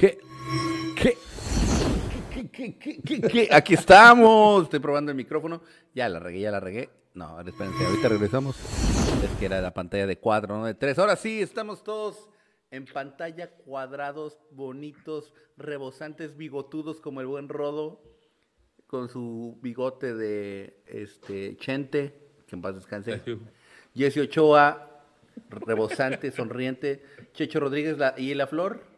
¿Qué? ¿Qué? ¿Qué, qué, qué, qué? Aquí estamos. Estoy probando el micrófono. Ya la regué, ya la regué. No, espérense, ahorita regresamos. Es que era la pantalla de cuatro, no de tres. Ahora sí, estamos todos en pantalla, cuadrados, bonitos, rebosantes, bigotudos como el buen Rodo, con su bigote de este Chente, que en paz descanse. Jesse Ochoa, rebosante, sonriente. Checho Rodríguez la- y la flor.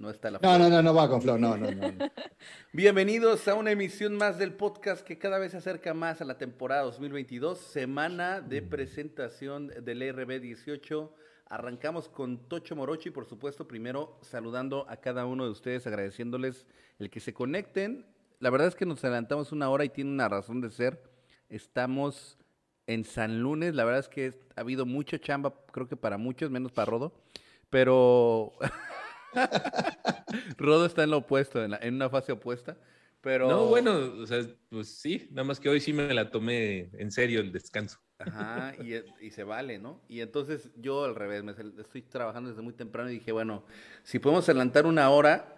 No está la. No, no, no, no va con Flow, no, no, no. no. Bienvenidos a una emisión más del podcast que cada vez se acerca más a la temporada 2022, semana de presentación del RB 18. Arrancamos con Tocho Morocho y por supuesto primero saludando a cada uno de ustedes, agradeciéndoles el que se conecten. La verdad es que nos adelantamos una hora y tiene una razón de ser. Estamos en San Lunes, la verdad es que ha habido mucha chamba, creo que para muchos, menos para Rodo, pero Rodo está en lo opuesto, en, la- en una fase opuesta. Pero. No, bueno, o sea, pues sí, nada más que hoy sí me la tomé en serio el descanso. Ajá, y, y se vale, ¿no? Y entonces yo al revés, me estoy trabajando desde muy temprano y dije, bueno, si podemos adelantar una hora,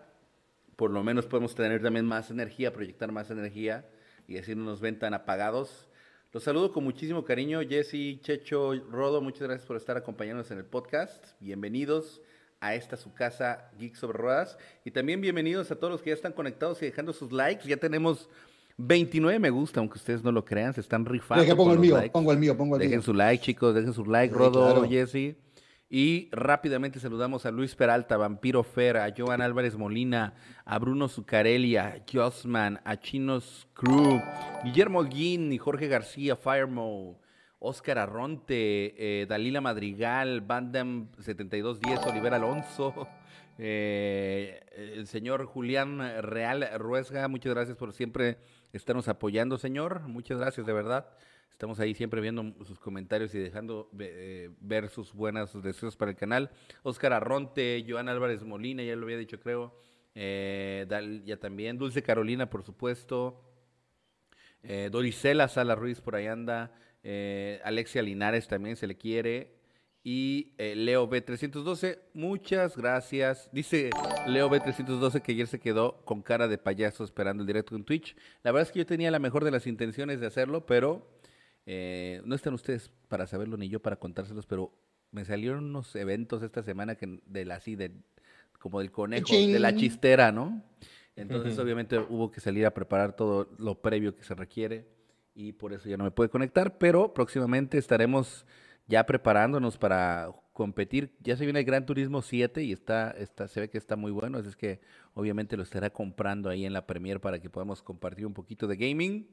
por lo menos podemos tener también más energía, proyectar más energía y así no nos ven tan apagados. Los saludo con muchísimo cariño, Jesse, Checho, Rodo, muchas gracias por estar acompañándonos en el podcast. Bienvenidos a esta su casa Geek sobre Ruedas y también bienvenidos a todos los que ya están conectados y dejando sus likes. Ya tenemos 29 me gusta, aunque ustedes no lo crean, se están rifando. Deja, pongo el mío, likes. pongo el mío, pongo el Dejen mío. su like, chicos, dejen su like, Sí, Rodo, claro. Jesse. Y rápidamente saludamos a Luis Peralta, Vampiro Fer, a Joan Álvarez Molina, a Bruno Zucarelli, a Josman, a Chinos Crew, Guillermo Holguín y Jorge García, Firemo, Oscar Arronte, eh, Dalila Madrigal, Bandam 7210, Oliver Alonso, eh, el señor Julián Real Ruesga, muchas gracias por siempre estarnos apoyando, señor. Muchas gracias, de verdad. Estamos ahí siempre viendo sus comentarios y dejando eh, ver sus buenas deseos para el canal. Oscar Arronte, Joan Álvarez Molina, ya lo había dicho, creo. Eh, ya también. Dulce Carolina, por supuesto. Eh, Doricela Sala Ruiz por ahí anda. Eh, Alexia Linares también se le quiere. Y eh, Leo B312, muchas gracias. Dice Leo B312 que ayer se quedó con cara de payaso esperando el directo en Twitch. La verdad es que yo tenía la mejor de las intenciones de hacerlo, pero eh, no están ustedes para saberlo ni yo para contárselos, pero me salieron unos eventos esta semana que de la así de como del conejo, de la chistera, ¿no? Entonces, obviamente hubo que salir a preparar todo lo previo que se requiere y por eso ya no me puede conectar, pero próximamente estaremos ya preparándonos para competir. Ya se viene el Gran Turismo 7 y está, está, se ve que está muy bueno, así es que obviamente lo estará comprando ahí en la Premier para que podamos compartir un poquito de gaming.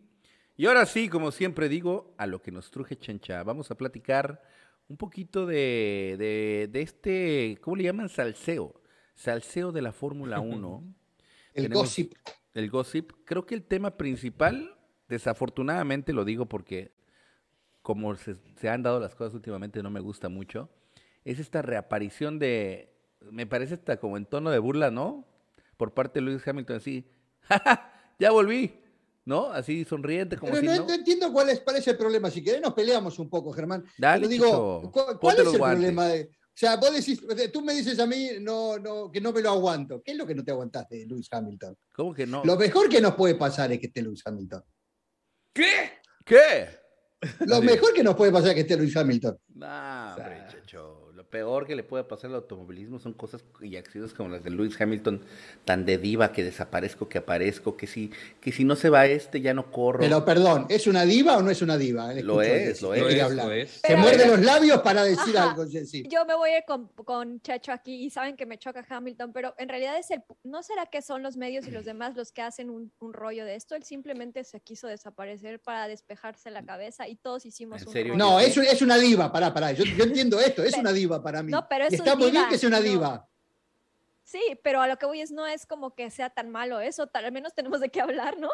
Y ahora sí, como siempre digo, a lo que nos truje Chencha, vamos a platicar un poquito de, de, de este, ¿cómo le llaman? Salseo. Salseo de la Fórmula 1. El Tenemos- gossip. El gossip. Creo que el tema principal, desafortunadamente lo digo porque como se, se han dado las cosas últimamente no me gusta mucho, es esta reaparición de, me parece hasta como en tono de burla, ¿no? Por parte de Lewis Hamilton, así, "Ja, ja, ya volví, ¿no? Así sonriente, como Pero si no, no. no entiendo cuál es, cuál es el problema. Si querés nos peleamos un poco, Germán. Dale, Pero digo, Chicho, ¿cu- ¿cuál es el guantes. problema de.? O sea, vos decís, tú me dices a mí no, no, que no me lo aguanto. ¿Qué es lo que no te aguantaste de Lewis Hamilton? ¿Cómo que no? Lo mejor que nos puede pasar es que esté Lewis Hamilton. ¿Qué? ¿Qué? Lo mejor que nos puede pasar es que esté Lewis Hamilton. No, hombre, sea. Chacho. Peor que le puede pasar al automovilismo son cosas y acciones como las de Lewis Hamilton, tan de diva que desaparezco, que aparezco, que si, que si no se va este ya no corro. Pero perdón, ¿es una diva o no es una diva? Lo es, lo es, Lo es, hablar. lo es. Se muerde los labios para decir Ajá. algo, Jessy. Yo me voy a ir con, con Checho aquí y saben que me choca Hamilton, pero en realidad es el, ¿no será que son los medios y los demás los que hacen un, un rollo de esto? Él simplemente se quiso desaparecer para despejarse la cabeza y todos hicimos ¿En un rollo. No, es, es una diva, pará, pará. Yo, yo entiendo esto, es una diva para mí. No, pero es y está muy bien que sea una no. diva. Sí, pero a lo que voy es no es como que sea tan malo eso, tal, al menos tenemos de qué hablar, ¿no?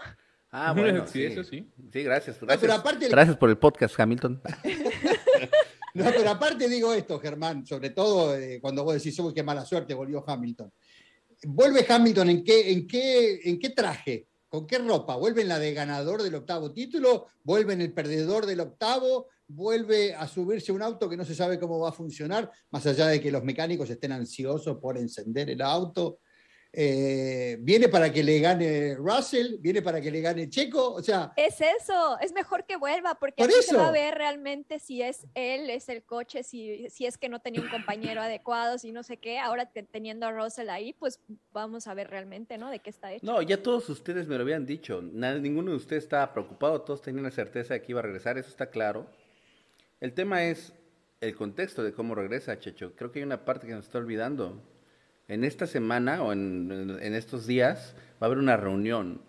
Ah, bueno, Sí, eso sí. Sí, gracias. No, Gracias, pero aparte, gracias por el podcast, Hamilton. no, pero aparte digo esto, Germán, sobre todo eh, cuando vos decís, uy, qué mala suerte, volvió Hamilton. ¿Vuelve Hamilton en qué, en qué, en qué traje? ¿Con qué ropa? ¿Vuelve en la de ganador del octavo título? ¿Vuelve en el perdedor del octavo? ¿Vuelve a subirse un auto que no se sabe cómo va a funcionar? Más allá de que los mecánicos estén ansiosos por encender el auto. eh, viene para que le gane Russell, viene para que le gane Checo, o sea, Es eso, es mejor que vuelva, porque Por así se va a ver realmente si es él, es el coche, si, si es que no tenía un compañero adecuado, si no sé qué. Ahora teniendo a Russell ahí, pues vamos a ver realmente, ¿no? De qué está hecho. No, ya todos ustedes me lo habían dicho. Na- ninguno de ustedes estaba preocupado, todos tenían la certeza de que iba a regresar, eso está claro. El tema es el contexto de cómo regresa, Checho. Creo que hay una parte que nos está olvidando. En esta semana o en, en- estos días va a haber una reunión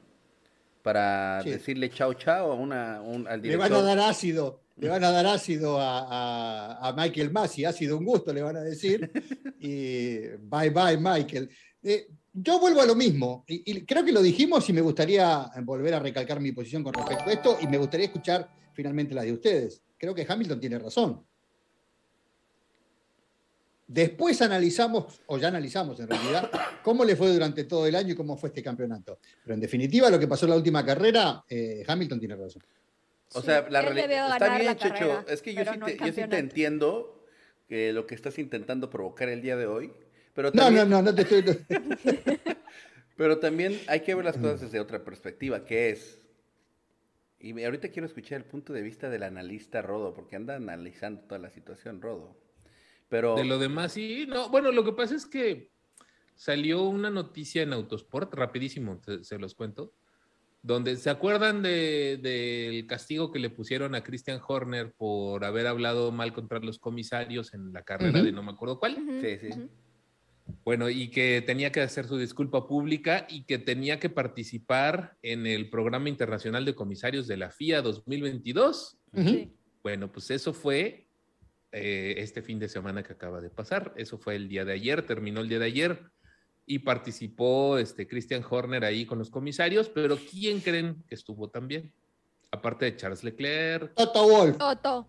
para Sí. decirle chao chao a una, un- al le director. van a dar ácido, le van a dar ácido a, a- a Michael Massey, ha sido un gusto, le van a decir, y bye bye Michael. Eh, yo vuelvo a lo mismo, y, y creo que lo dijimos y me gustaría volver a recalcar mi posición con respecto a esto, y me gustaría escuchar finalmente la de ustedes. Creo que Hamilton tiene razón. Después analizamos, o ya analizamos en realidad, cómo le fue durante todo el año y cómo fue este campeonato. Pero en definitiva, lo que pasó en la última carrera, eh, Hamilton tiene razón. O Sí, sea, la realidad está bien, Checho. carrera, es que yo sí, no te, el yo sí te campeonato. entiendo que lo que estás intentando provocar el día de hoy. Pero No, no, no, no te estoy. Pero también hay que ver las cosas desde otra perspectiva, que es. Y ahorita quiero escuchar el punto de vista del analista Rodo, porque anda analizando toda la situación, Rodo. Pero. De lo demás, sí. No, bueno, lo que pasa es que salió una noticia en Autosport, rapidísimo, se, se los cuento, donde se acuerdan de- del castigo que le pusieron a Christian Horner por haber hablado mal contra los comisarios en la carrera de no me acuerdo cuál. Sí, sí. Bueno, y que tenía que hacer su disculpa pública y que tenía que participar en el programa internacional de comisarios de la FIA 2022. Ujú. Sí. Bueno, pues eso fue eh, este fin de semana que acaba de pasar. Eso fue el día de ayer, terminó el día de ayer y participó este Christian Horner ahí con los comisarios, pero ¿quién creen que estuvo también? Aparte de Charles Leclerc, Toto Wolf. Toto.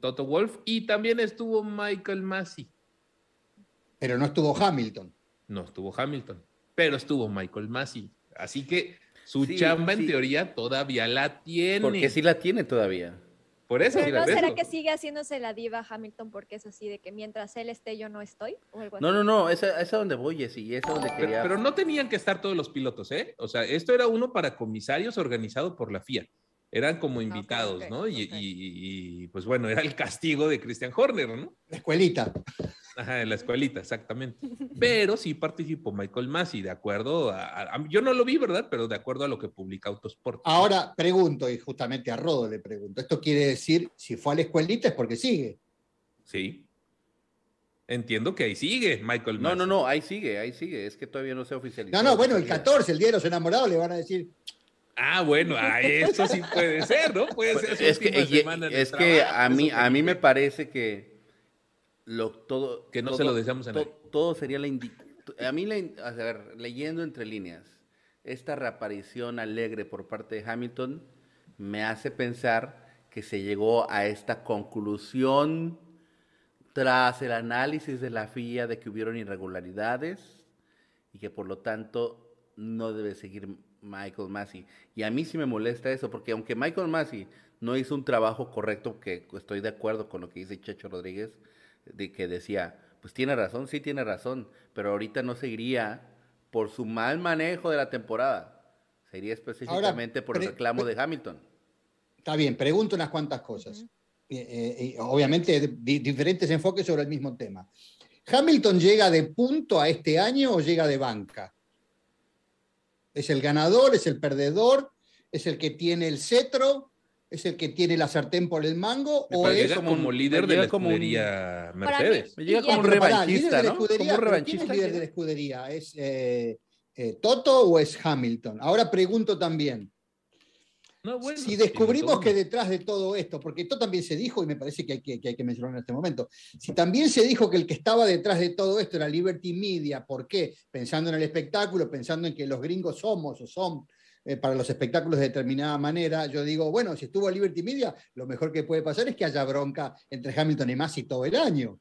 Toto Wolf y también estuvo Michael Massey. Pero no estuvo Hamilton. No estuvo Hamilton, pero estuvo Michael Massey. Así que su Sí, chamba en teoría todavía la tiene. Porque sí la tiene todavía. Por eso. Pero no será que sigue haciéndose la diva Hamilton porque es así de que mientras él esté yo no estoy o algo así. No, no, no, esa es a donde voy, Jessy, es a donde Pero, quería. pero no tenían que estar todos los pilotos, ¿eh? O sea, esto era uno para comisarios organizado por la FIA. Eran como invitados, ¿no? Y, y- y, pues bueno, era el castigo de Christian Horner, ¿no? La escuelita. Ajá, en la escuelita, exactamente. Pero sí participó Michael Massey, de acuerdo a, a- a- Yo no lo vi, ¿verdad? Pero de acuerdo a lo que publica Autosport. Ahora pregunto, y justamente a Rodo le pregunto, ¿esto quiere decir si fue a la escuelita es porque sigue? Sí. Entiendo que ahí sigue Michael No, Massey. no, no, ahí sigue, ahí sigue, es que todavía no se ha No, no, bueno, el todavía. 14, el día de los enamorados, le van a decir, Ah, bueno, ah, eso sí puede ser, ¿no? Puede ser. su Es que, es que a mí, a mí me parece que lo, todo, Que no todo- se lo deseamos a to- nadie. todo sería la a mí la a ver, leyendo entre líneas esta reaparición alegre por parte de Hamilton me hace pensar que se llegó a esta conclusión tras el análisis de la FIA de que hubieron irregularidades y que por lo tanto no debe seguir Michael Massey. Y a mí sí me molesta eso, porque aunque Michael Massey no hizo un trabajo correcto, que estoy de acuerdo con lo que dice Checho Rodríguez, de que decía, pues tiene razón, sí tiene razón, pero ahorita no seguiría por su mal manejo de la temporada. Sería específicamente por el reclamo de Hamilton. está bien, pregunto unas cuantas cosas. Eh, eh, y obviamente di- diferentes enfoques sobre el mismo tema. ¿Hamilton llega de punto a este año o llega de banca? ¿Es el ganador? ¿Es el perdedor? ¿Es el que tiene el cetro? ¿Es el que tiene la sartén por el mango? Me ¿O es como líder de la un- escudería Mercedes. Me llega como un revanchista, ¿no? Como un ¿quién es líder de la escudería? ¿Es eh, eh, Toto o es Hamilton? Ahora pregunto también. No, bueno, si descubrimos que detrás de todo esto, porque esto también se dijo y me parece que hay que, que hay que mencionarlo en este momento, si también se dijo que el que estaba detrás de todo esto era Liberty Media, ¿por qué? Pensando en el espectáculo, pensando en que los gringos somos o son eh, para los espectáculos de determinada manera, yo digo, bueno, si estuvo Liberty Media, lo mejor que puede pasar es que haya bronca entre Hamilton y Masi todo el año.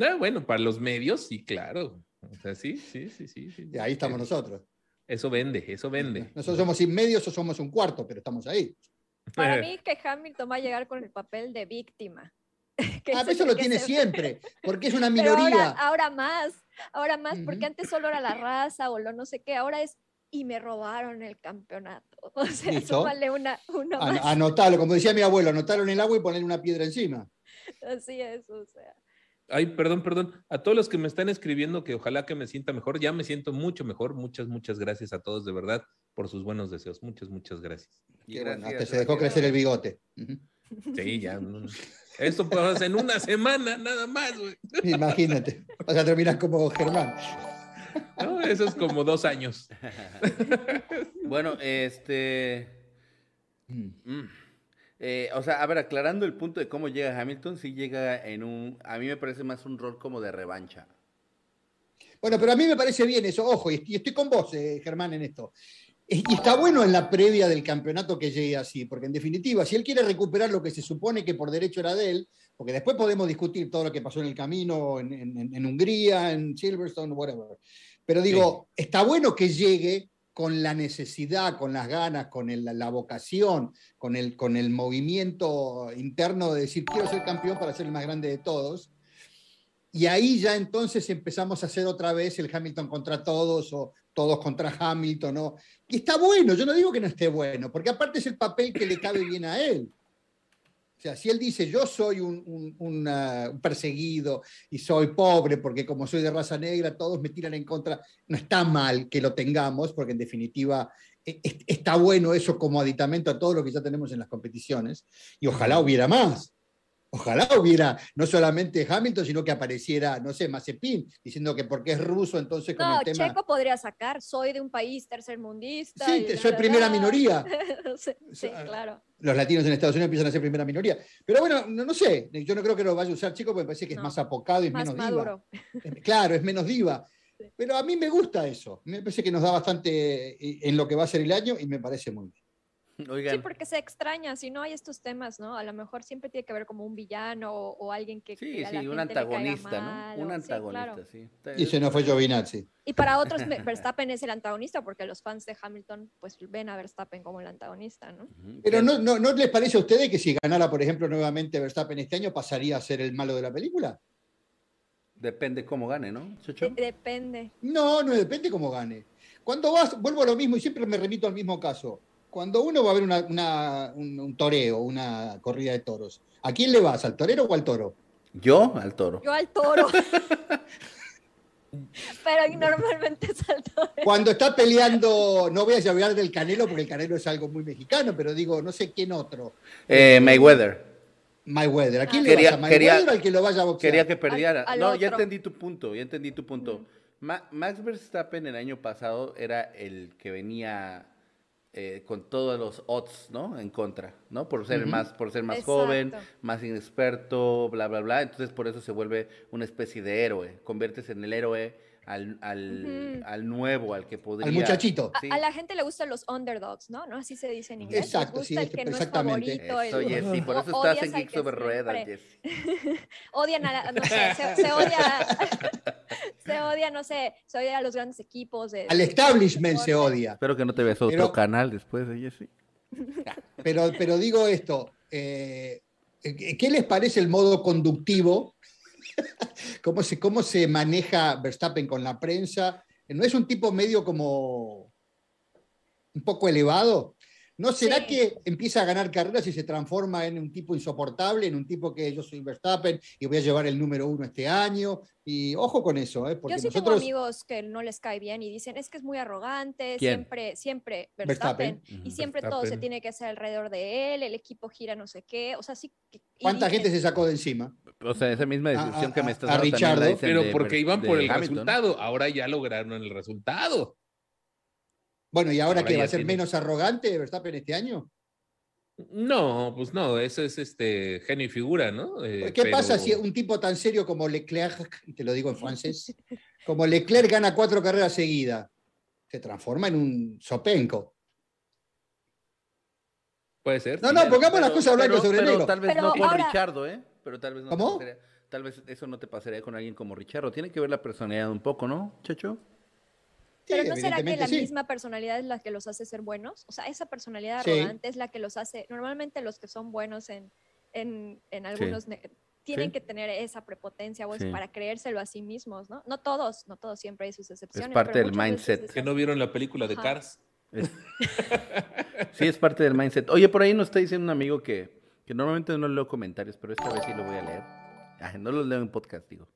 Ah, bueno, para los medios, sí, claro. O sea, sí, sí, sí, sí. sí. Y ahí estamos Eh, nosotros. Eso vende, eso vende. Nosotros somos sin medios o somos un cuarto, pero estamos ahí. Para mí que Hamilton va a llegar con el papel de víctima. que Ah, eso lo tiene se- siempre, porque es una Pero minoría. ahora, ahora más, ahora más, porque antes solo era la raza o lo no sé qué, ahora es y me robaron el campeonato. O sea, Listo. súmale una, una An- más. Anotalo, como decía mi abuelo, anotarlo en el agua y ponerle una piedra encima. Así es, o sea. Ay, perdón, perdón. A todos los que me están escribiendo que ojalá que me sienta mejor, ya me siento mucho mejor. Muchas, muchas gracias a todos de verdad por sus buenos deseos. Muchas, muchas gracias. Y gracias, hasta se dejó crecer el bigote. Sí, ya. Esto pasa en una semana, nada más, güey. Imagínate, vas a terminar como Germán. No, eso es como dos años. Bueno, este. mm, eh, o sea, a ver, aclarando el punto de cómo llega Hamilton, sí llega en un. A mí me parece más un rol como de revancha. Bueno, pero a mí me parece bien eso, ojo, y y estoy con vos, eh, Germán, en esto. Eh, Y está bueno en la previa del campeonato que llegue así, porque en definitiva, si él quiere recuperar lo que se supone que por derecho era de él, porque después podemos discutir todo lo que pasó en el camino, en, en- en Hungría, en Silverstone, whatever. Pero digo, está bueno que llegue con la necesidad, con las ganas, con el- la vocación, con el, con el movimiento interno de decir, quiero ser campeón para ser el más grande de todos. Y ahí ya entonces empezamos a hacer otra vez el Hamilton contra todos o todos contra Hamilton. ¿no? Y está bueno, yo no digo que no esté bueno, porque aparte es el papel que le cabe bien a él. O sea, si él dice, yo soy un, perseguido y soy pobre porque como soy de raza negra, todos me tiran en contra, no está mal que lo tengamos, porque en definitiva e- es- está bueno eso como aditamento a todo lo que ya tenemos en las competiciones, y ojalá hubiera más. Ojalá hubiera no solamente Hamilton, sino que apareciera, no sé, Mazepin, diciendo que porque es ruso, entonces con No, el tema... Checo podría sacar, soy de un país tercermundista. Sí, y soy la, primera la". minoría. sí, claro. Los latinos en Estados Unidos empiezan a ser primera minoría. Pero bueno, no, no sé, yo no creo que lo vaya a usar Chico porque me parece que es más apocado y es Más menos maduro. diva. Es- Claro, es menos diva. Pero a mí me gusta eso. Me parece que nos da bastante eh, en lo que va a ser el año y me parece muy bien. Oigan, Sí, porque se extraña, si no hay estos temas, ¿no? A lo mejor siempre tiene que haber como un villano o, o alguien que, sí, que a la sí, un antagonista, mal, ¿no? Un o- sí, antagonista, claro. sí. Y ese no fue Giovinazzi. Y para otros, Verstappen es el antagonista porque los fans de Hamilton pues ven a Verstappen como el antagonista, ¿no? Pero no, no, ¿no les parece a ustedes que si ganara, por ejemplo, nuevamente Verstappen este año, pasaría a ser el malo de la película? Depende cómo gane, ¿no? De- depende. No, no depende cómo gane. Cuando vas, vuelvo a lo mismo y siempre me remito al mismo caso. Cuando uno va a ver una- una- un, un toreo, una corrida de toros, ¿a quién le vas? ¿Al torero o al toro? Yo al toro. Yo al toro. Pero normalmente es al toro. Cuando está peleando, no voy a hablar del Canelo porque el Canelo es algo muy mexicano, pero digo, no sé quién otro. Eh, Mayweather. Mayweather. ¿A quién le Quería- vas? ¿A Mayweather quería- o al que lo vaya a boxear? Quería que perdiera. al no, ya entendí tu punto, ya entendí tu punto. Ma- Max Verstappen el año pasado era el que venía eh, con todos los odds, ¿no? En contra, ¿no? Por ser más, por ser más Exacto. joven, más inexperto, bla, bla, bla. Entonces por eso se vuelve una especie de héroe. Conviertes en el héroe al, al, nuevo, al que podría. Al muchachito. A, Sí. a la gente le gustan los underdogs, ¿no? ¿No? Así se dice en inglés. Exacto, gusta sí, el que no es exactamente. favorito. Eso, el- Jessy, por o- eso estás en Geek sobre ruedas, Jessy. odian a la, no sé, se, se odia, se odia, no sé, se odia a los grandes equipos. De, Al de- establishment se odia. Espero que no te veas otro Pero- canal después de Jessy. Pero, pero digo esto, eh, ¿qué les parece el modo conductivo? ¿Cómo se, ¿Cómo se maneja Verstappen con la prensa? ¿No es un tipo medio como un poco elevado? ¿No será Sí. que empieza a ganar carreras y se transforma en un tipo insoportable, en un tipo que yo soy Verstappen y voy a llevar el número uno este año? Y ojo con eso, ¿eh? porque Yo sí tengo amigos que no les cae bien y dicen, es que es muy arrogante, ¿Quién? siempre, siempre Verstappen. Verstappen, y siempre todo se tiene que hacer alrededor de él, el equipo gira no sé qué, o sea, sí. que- y ¿Cuánta dicen- gente se sacó de encima? O sea, esa misma A- descripción a- que me a- estás a dando Richardo. dicen Pero porque iban por el Hamilton. resultado, ahora ya lograron el resultado. Bueno, ¿y ahora, Ahora que va a ser tiene- menos arrogante Verstappen este año? No, pues no, eso es este genio y figura, ¿no? Eh, ¿Qué pero- pasa si un tipo tan serio como Leclerc, y te lo digo en francés, como Leclerc gana cuatro carreras seguidas? Se transforma en un sopenco. Puede ser. No, sí. no, pongamos las Pero- cosas blanco pero- sobre pero negro. tal vez Pero no con ahora- Richardo, ¿eh? Pero tal vez no te ¿Cómo? pasaría- tal vez eso no te pasaría con alguien como Richardo. Tiene que ver la personalidad un poco, ¿no, Chacho? Sí, Pero ¿no será que la sí. misma personalidad es la que los hace ser buenos? O sea, esa personalidad Sí. arrogante es la que los hace, normalmente los que son buenos en, en, en algunos ne- tienen Sí. que tener esa prepotencia o eso Sí. para creérselo a sí mismos, ¿no? No todos, no todos, siempre hay sus excepciones. parte pero del veces mindset. es Que no vieron la película de Ajá. Cars. Es- sí, es parte del mindset. Oye, por ahí nos está diciendo un amigo que, que normalmente no leo comentarios, pero esta vez sí lo voy a leer. No los leo en podcast, digo.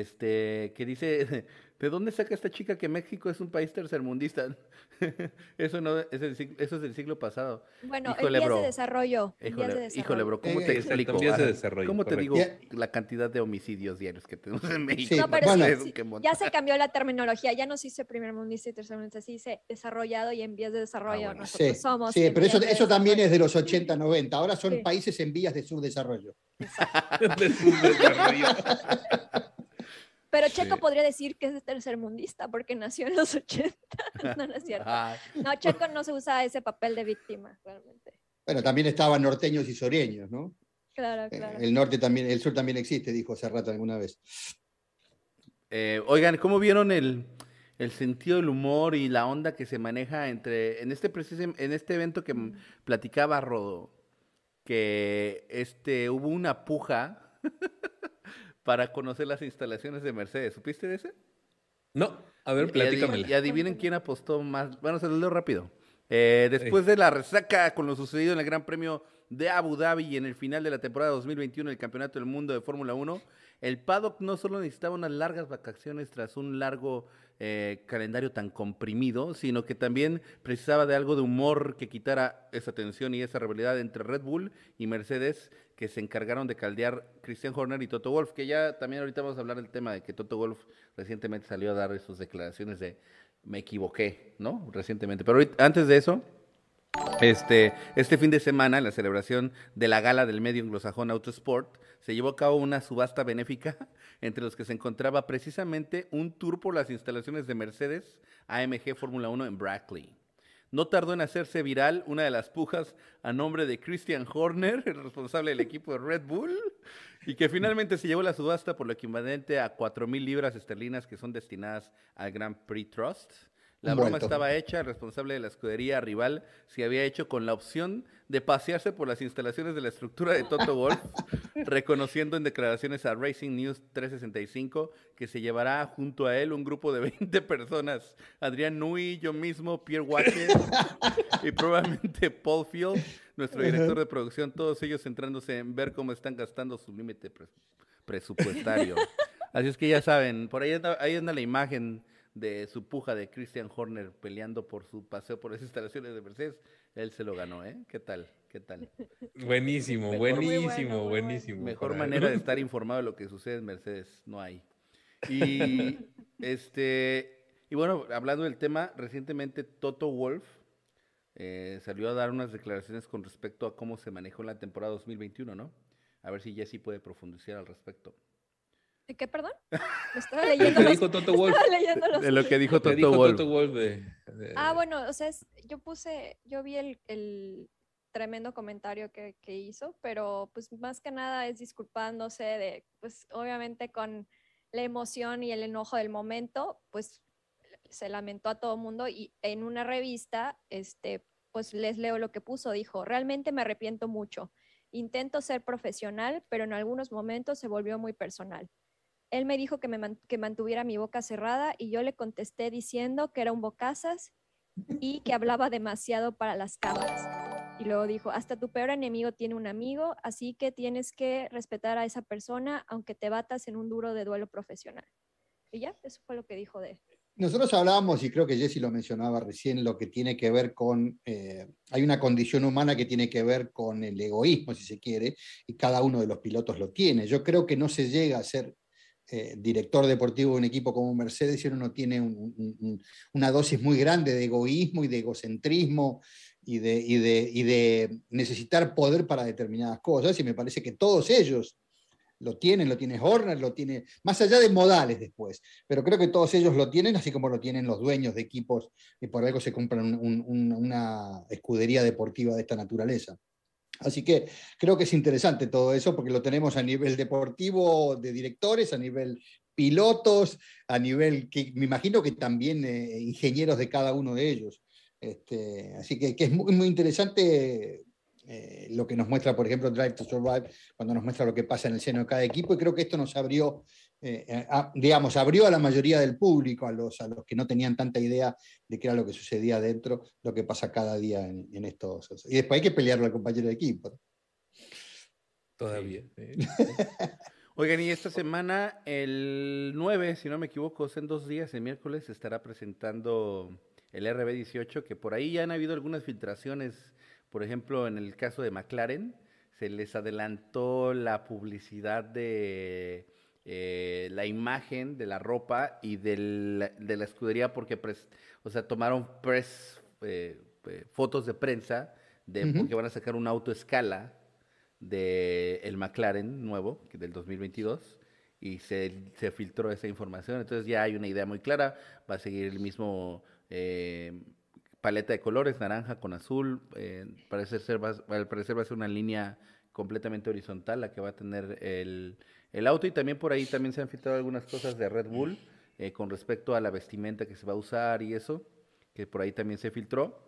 Este, que dice, ¿de dónde saca esta chica que México es un país tercermundista? eso no, es el eso es del siglo pasado. Bueno, en Híjole, vías bro. de desarrollo. en vías de Híjole, desarrollo. híjole, bro, ¿cómo Eh, te explico? vías de Ajá. desarrollo, ¿Cómo te correcto. digo la cantidad de homicidios diarios que tenemos en México? Sí, No, pero bueno. sí, sí, ya se cambió la terminología, ya no se dice primer mundista y tercer mundista, se dice desarrollado y en vías de desarrollo. Ah, bueno. Nosotros Sí, somos. sí, pero eso, de eso también es desarrollo. de los 80, 90. Ahora son Sí. países en vías de subdesarrollo. de su desarrollo. Pero Checo Sí. podría decir que es tercermundista porque nació en los 80. no, no es cierto. Ay, No, Checo no se usa ese papel de víctima, realmente. Bueno, también estaban norteños y soreños, ¿no? Claro, Eh, claro. El norte también, el sur también existe, dijo hace rato alguna vez. Eh, oigan, ¿cómo vieron el, el sentido del humor y la onda que se maneja entre en este preciso, en este evento que m- platicaba Rodo, que este hubo una puja para conocer las instalaciones de Mercedes. ¿Supiste de ese? No, a ver, platícamela. Y adivinen quién apostó más. Bueno, se los leo rápido. Eh, después de la resaca con lo sucedido en el Gran Premio de Abu Dhabi y en el final de la temporada 2021 del Campeonato del Mundo de Fórmula 1, el paddock no solo necesitaba unas largas vacaciones tras un largo eh, calendario tan comprimido, sino que también precisaba de algo de humor que quitara esa tensión y esa rivalidad entre Red Bull y Mercedes que se encargaron de caldear Christian Horner y Toto Wolf, que ya también ahorita vamos a hablar del tema de que Toto Wolf recientemente salió a dar sus declaraciones de me equivoqué, ¿no? Recientemente. Pero antes de eso, este, este fin de semana, en la celebración de la gala del medio anglosajón Autosport, se llevó a cabo una subasta benéfica entre los que se encontraba precisamente un tour por las instalaciones de Mercedes AMG Fórmula 1 en Brackley. No tardó en hacerse viral una de las pujas a nombre de Christian Horner, el responsable del equipo de Red Bull, y que finalmente se llevó la subasta por lo equivalente a 4 mil libras esterlinas que son destinadas al Grand Prix Trust. La broma vuelto. estaba hecha, el responsable de la escudería rival se había hecho con la opción de pasearse por las instalaciones de la estructura de Toto Wolff, reconociendo en declaraciones a Racing News 365 que se llevará junto a él un grupo de 20 personas. Adrián Nui, yo mismo, Pierre Watcher y probablemente Paul Field, nuestro director de producción, todos ellos centrándose en ver cómo están gastando su límite pres- presupuestario. Así es que ya saben, por ahí anda, ahí anda la imagen de su puja de Christian Horner peleando por su paseo por las instalaciones de Mercedes. Él se lo ganó, ¿eh? ¿Qué tal? ¿Qué tal? Buenísimo, Mejor- buenísimo, bueno. buenísimo. Mejor Para- manera de estar informado de lo que sucede en Mercedes no hay. Y este y bueno, hablando del tema, recientemente Toto Wolf eh, salió a dar unas declaraciones con respecto a cómo se manejó la temporada 2021, ¿no? A ver si Jesse puede profundizar al respecto. ¿De qué, perdón? Me estaba ¿Qué leyendo los... dijo Toto Wolf? estaba leyendo los- De lo que dijo ¿Qué Toto Wolf. Toto Wolf de- de- Ah, bueno, o sea, es- yo puse, yo vi el, el tremendo comentario que, que hizo, pero pues más que nada es disculpándose de, pues obviamente con la emoción y el enojo del momento, pues se lamentó a todo mundo y en una revista, este, pues les leo lo que puso, dijo, realmente me arrepiento mucho. Intento ser profesional, pero en algunos momentos se volvió muy personal. Él me dijo que, me que mantuviera mi boca cerrada y yo le contesté diciendo que era un bocazas y que hablaba demasiado para las cámaras. Y luego dijo, hasta tu peor enemigo tiene un amigo, así que tienes que respetar a esa persona aunque te batas en un duro de duelo profesional. Y ya, eso fue lo que dijo de Nosotros hablábamos, y creo que Jesse lo mencionaba recién, lo que tiene que ver con, eh, hay una condición humana que tiene que ver con el egoísmo, si se quiere, y cada uno de los pilotos lo tiene. Yo creo que no se llega a ser eh, director deportivo de un equipo como Mercedes si uno no tiene un- un- un- una dosis muy grande de egoísmo y de egocentrismo y de, y y necesitar poder para determinadas cosas, y me parece que todos ellos lo tienen, lo tiene Horner, lo tiene, más allá de modales después, pero creo que todos ellos lo tienen, así como lo tienen los dueños de equipos que por algo se compran un- un- un- una escudería deportiva de esta naturaleza. Así que creo que es interesante todo eso porque lo tenemos a nivel deportivo de directores, a nivel pilotos, a nivel que me imagino que también eh, ingenieros de cada uno de ellos. Este, así que, es muy, muy interesante eh, lo que nos muestra, por ejemplo, Drive to Survive, cuando nos muestra lo que pasa en el seno de cada equipo, y creo que esto nos abrió, eh, digamos, abrió a la mayoría del público, a los, a los que no tenían tanta idea de qué era lo que sucedía dentro, lo que pasa cada día en, estos. Y después hay que pelearlo al compañero de equipo. Todavía. Oigan, y esta semana, el 9, si no me equivoco, en dos días, el miércoles, se estará presentando el RB18, que por ahí ya han habido algunas filtraciones por ejemplo, en el caso de McLaren, se les adelantó la publicidad de eh, la imagen de la ropa y de la escudería porque, o sea, tomaron press, eh, eh, fotos de prensa de porque van a sacar un auto escala del el McLaren nuevo, del 2022, y se, se, filtró esa información. Entonces ya hay una idea muy clara, va a seguir el mismo paleta de colores, naranja con azul. Eh, parece ser, va, al parecer va a ser una línea completamente horizontal la que va a tener el, auto. Y también por ahí también se han filtrado algunas cosas de Red Bull eh, con respecto a la vestimenta que se va a usar y eso, que por ahí también se filtró.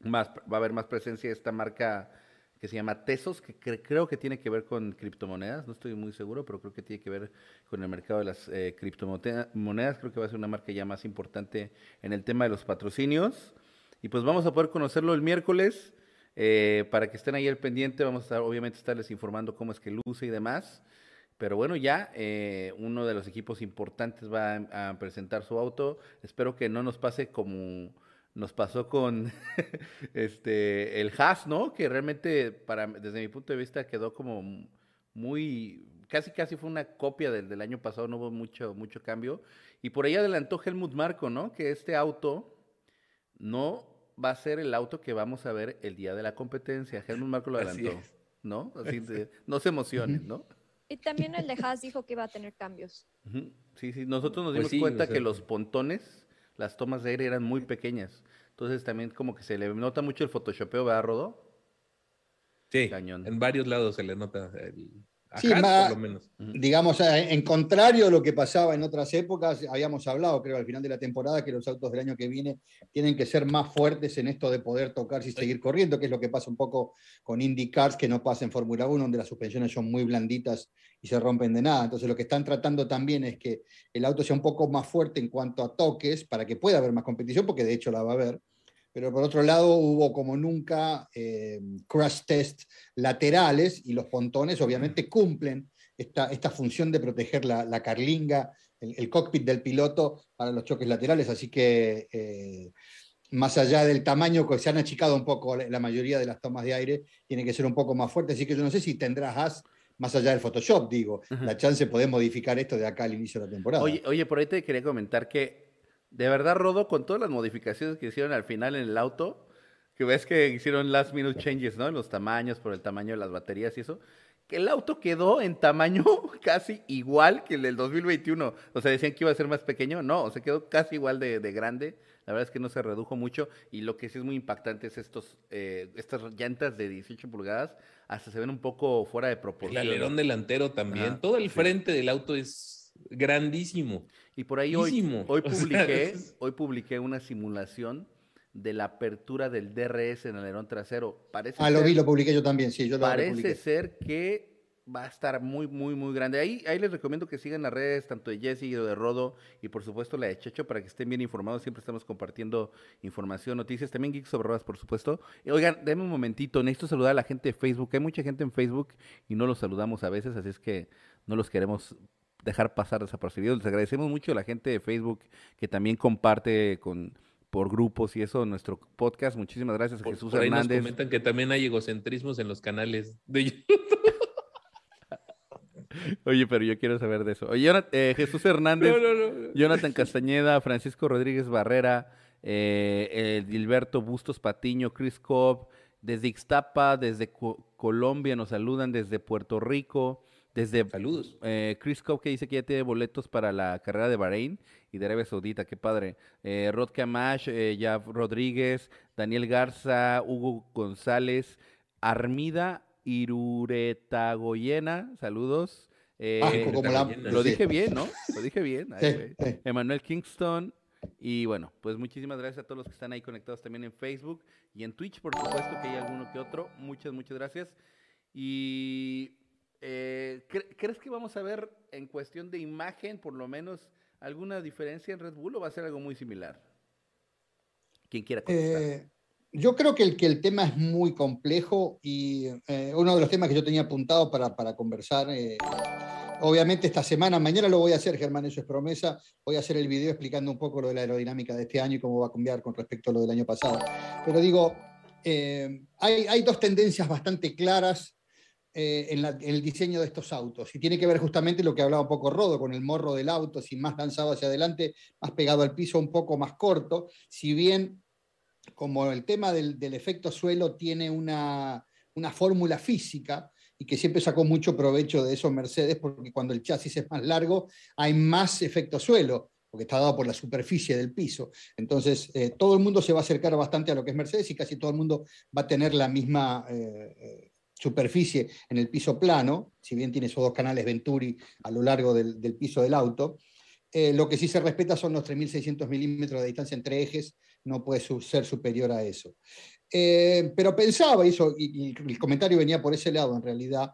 Más, va a haber más presencia de esta marca que se llama Tesos, que creo que tiene que ver con criptomonedas, no estoy muy seguro, pero creo que tiene que ver con el mercado de las eh, criptomonedas, creo que va a ser una marca ya más importante en el tema de los patrocinios. Y pues vamos a poder conocerlo el miércoles. Eh, para que estén ahí al pendiente, vamos a estar, obviamente estarles informando cómo es que luce y demás. Pero bueno, ya eh, uno de los equipos importantes va a, presentar su auto. Espero que no nos pase como nos pasó con este el Haas, ¿no? Que realmente, para, desde mi punto de vista, quedó como muy, casi casi fue una copia del, del año pasado, no hubo mucho, mucho cambio. Y por ahí adelantó Helmut Marco, ¿no? Que este auto no va a ser el auto que vamos a ver el día de la competencia. Helmut Marco lo adelantó, ¿no? Así de, no se emocionen, ¿no? Y también el de Haas dijo que iba a tener cambios. Sí, sí, nosotros nos pues dimos cuenta que los pontones, las tomas de aire eran muy pequeñas. Entonces también como que se le nota mucho el photoshopeo, ¿verdad, Rodo? Sí, Cañón. en varios lados se le nota el, sí, por lo menos. Digamos, en contrario a lo que pasaba en otras épocas, habíamos hablado, creo, al final de la temporada, que los autos del año que viene tienen que ser más fuertes en esto de poder tocarse y seguir corriendo, que es lo que pasa un poco con IndyCars, que no pasa en Fórmula 1, donde las suspensiones son muy blanditas y se rompen de nada. Entonces, lo que están tratando también es que el auto sea un poco más fuerte en cuanto a toques, para que pueda haber más competición, porque de hecho la va a haber pero por otro lado hubo como nunca eh, crash test laterales y los pontones obviamente cumplen esta, esta función de proteger la, carlinga, el, cockpit del piloto para los choques laterales, así que eh, más allá del tamaño que se han achicado un poco la mayoría de las tomas de aire, tiene que ser un poco más fuerte, así que yo no sé si tendrás más allá del Photoshop, digo, la chance de poder modificar esto de acá al inicio de la temporada. Oye, oye, por ahí te quería comentar que de verdad, Rodo, con todas las modificaciones que hicieron al final en el auto, que ves que hicieron last minute changes, ¿no? En los tamaños, por el tamaño de las baterías y eso, que el auto quedó en tamaño casi igual que el del 2021. O sea, decían que iba a ser más pequeño. No, o sea, quedó casi igual de, grande. La verdad es que no se redujo mucho. Y lo que sí es muy impactante es estos, eh, estas llantas de 18 pulgadas. Hasta se ven un poco fuera de proporción. El alerón delantero también. Todo el frente del auto es grandísimo. Y por ahí hoy, hoy, publiqué, hoy publiqué una simulación de la apertura del DRS en el alerón trasero. Parece ah, lo vi, lo publiqué yo también, sí, yo lo Parece ser que va a estar muy, muy, muy grande. Ahí, ahí les recomiendo que sigan las redes, tanto de Jesse y de Rodo, y por supuesto la de Checho, para que estén bien informados. Siempre estamos compartiendo información, noticias, también Geeks sobre Rodas, por supuesto. oigan, denme un momentito, necesito saludar a la gente de Facebook. Hay mucha gente en Facebook y no los saludamos a veces, así es que no los queremos dejar pasar desapercibidos. Les agradecemos mucho a la gente de Facebook que también comparte con por grupos y eso nuestro podcast. Muchísimas gracias a Jesús por ahí Hernández. Nos comentan que también hay egocentrismos en los canales de YouTube. Oye, pero yo quiero saber de eso. Oye, eh, Jesús Hernández, Jonathan Castañeda, Francisco Rodríguez Barrera, eh, Gilberto Bustos Patiño, Chris Cobb, desde Ixtapa, desde Colombia nos saludan, desde Puerto Rico, desde Saludos. Eh, Chris Cobb que dice que ya tiene boletos para la carrera de Bahrein y de Arabia Saudita, qué padre. Eh, Rod Camash, eh, Rodríguez, Daniel Garza, Hugo González, Armida Iruretagoyena, saludos. Eh, ah, lo dije bien, ¿no? Lo dije bien. Emanuel Kingston, Y bueno, pues muchísimas gracias a todos los que están ahí conectados también en Facebook y en Twitch, por supuesto que hay alguno que otro. Muchas, muchas gracias. Y eh, ¿crees que vamos a ver en cuestión de imagen, por lo menos, alguna diferencia en Red Bull o va a ser algo muy similar? Quien quiera contestar. Eh, yo creo que el, que el tema es muy complejo y eh, uno de los temas que yo tenía apuntado para, para conversar Obviamente esta semana, mañana lo voy a hacer, Germán, eso es promesa. Voy a hacer el video explicando un poco lo de la aerodinámica de este año y cómo va a cambiar con respecto a lo del año pasado. Pero digo, eh, hay, dos tendencias bastante claras eh, en, el diseño de estos autos. Y tiene que ver justamente lo que hablaba un poco Rodo, con el morro del auto, sin más lanzado hacia adelante, más pegado al piso, un poco más corto. Si bien, como el tema del, efecto suelo tiene una, una fórmula física, y que siempre sacó mucho provecho de eso Mercedes, porque cuando el chasis es más largo hay más efecto suelo, porque está dado por la superficie del piso. Entonces, eh, todo el mundo se va a acercar bastante a lo que es Mercedes y casi todo el mundo va a tener la misma eh, superficie en el piso plano, si bien tiene esos dos canales Venturi a lo largo del, piso del auto. lo que sí se respeta son los 3.600 milímetros de distancia entre ejes, no puede ser superior a eso. Eh, pero pensaba, y, el comentario venía por ese lado en realidad,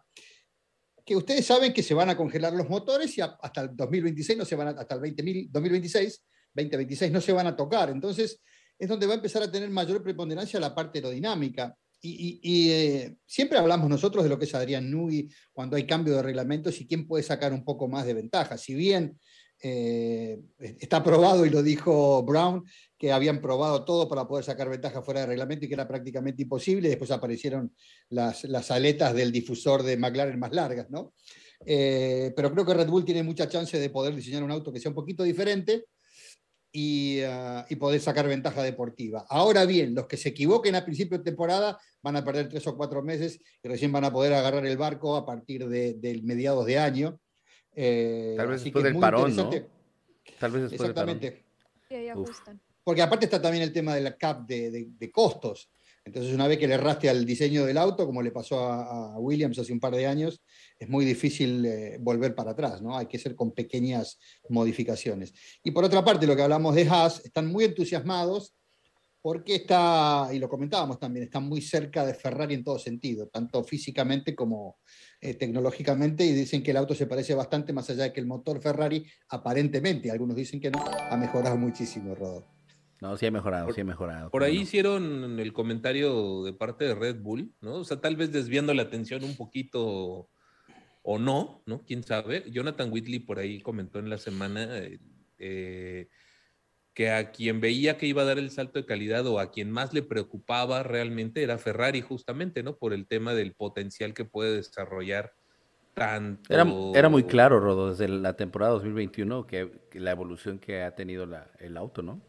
que ustedes saben que se van a congelar los motores y hasta el 2026 no se van hasta el 2026, 2026 no se van a tocar. Entonces es donde va a empezar a tener mayor preponderancia la parte aerodinámica. Y, y siempre hablamos nosotros de lo que es Adrián Nui cuando hay cambio de reglamentos y quién puede sacar un poco más de ventaja. Si bien eh, está probado y lo dijo Brown, que habían probado todo para poder sacar ventaja fuera de reglamento y que era prácticamente imposible. Después aparecieron las, las aletas del difusor de McLaren más largas, ¿no? Eh, pero creo que Red Bull tiene mucha chance de poder diseñar un auto que sea un poquito diferente y, ah, y, poder sacar ventaja deportiva. Ahora bien, los que se equivoquen a principio de temporada van a perder tres o cuatro meses y recién van a poder agarrar el barco a partir de, de mediados de año. Eh, Tal vez después del parón, ¿no? Tal vez después Exactamente. Porque aparte está también el tema de la cap de, de, costos. Entonces, una vez que le erraste al diseño del auto, como le pasó a, Williams hace un par de años, es muy difícil eh, volver para atrás, ¿no? Hay que ser con pequeñas modificaciones. Y por otra parte, lo que hablamos de Haas, están muy entusiasmados porque está, y lo comentábamos también, está muy cerca de Ferrari en todo sentido, tanto físicamente como eh, tecnológicamente, y dicen que el auto se parece bastante, más allá de que el motor Ferrari, aparentemente, algunos dicen que no, ha mejorado muchísimo, Rodo. No, sí ha mejorado, sí ha mejorado. Por ahí hicieron el comentario de parte de Red Bull, ¿no? O sea, tal vez desviando la atención un poquito o no, ¿no? Quién sabe. Jonathan Whitley por ahí comentó en la semana eh, que a quien veía que iba a dar el salto de calidad o a quien más le preocupaba realmente era Ferrari, justamente, ¿no? Por el tema del potencial que puede desarrollar tanto. Era, muy claro, Rodo, desde la temporada 2021, que, la evolución que ha tenido el auto, ¿no?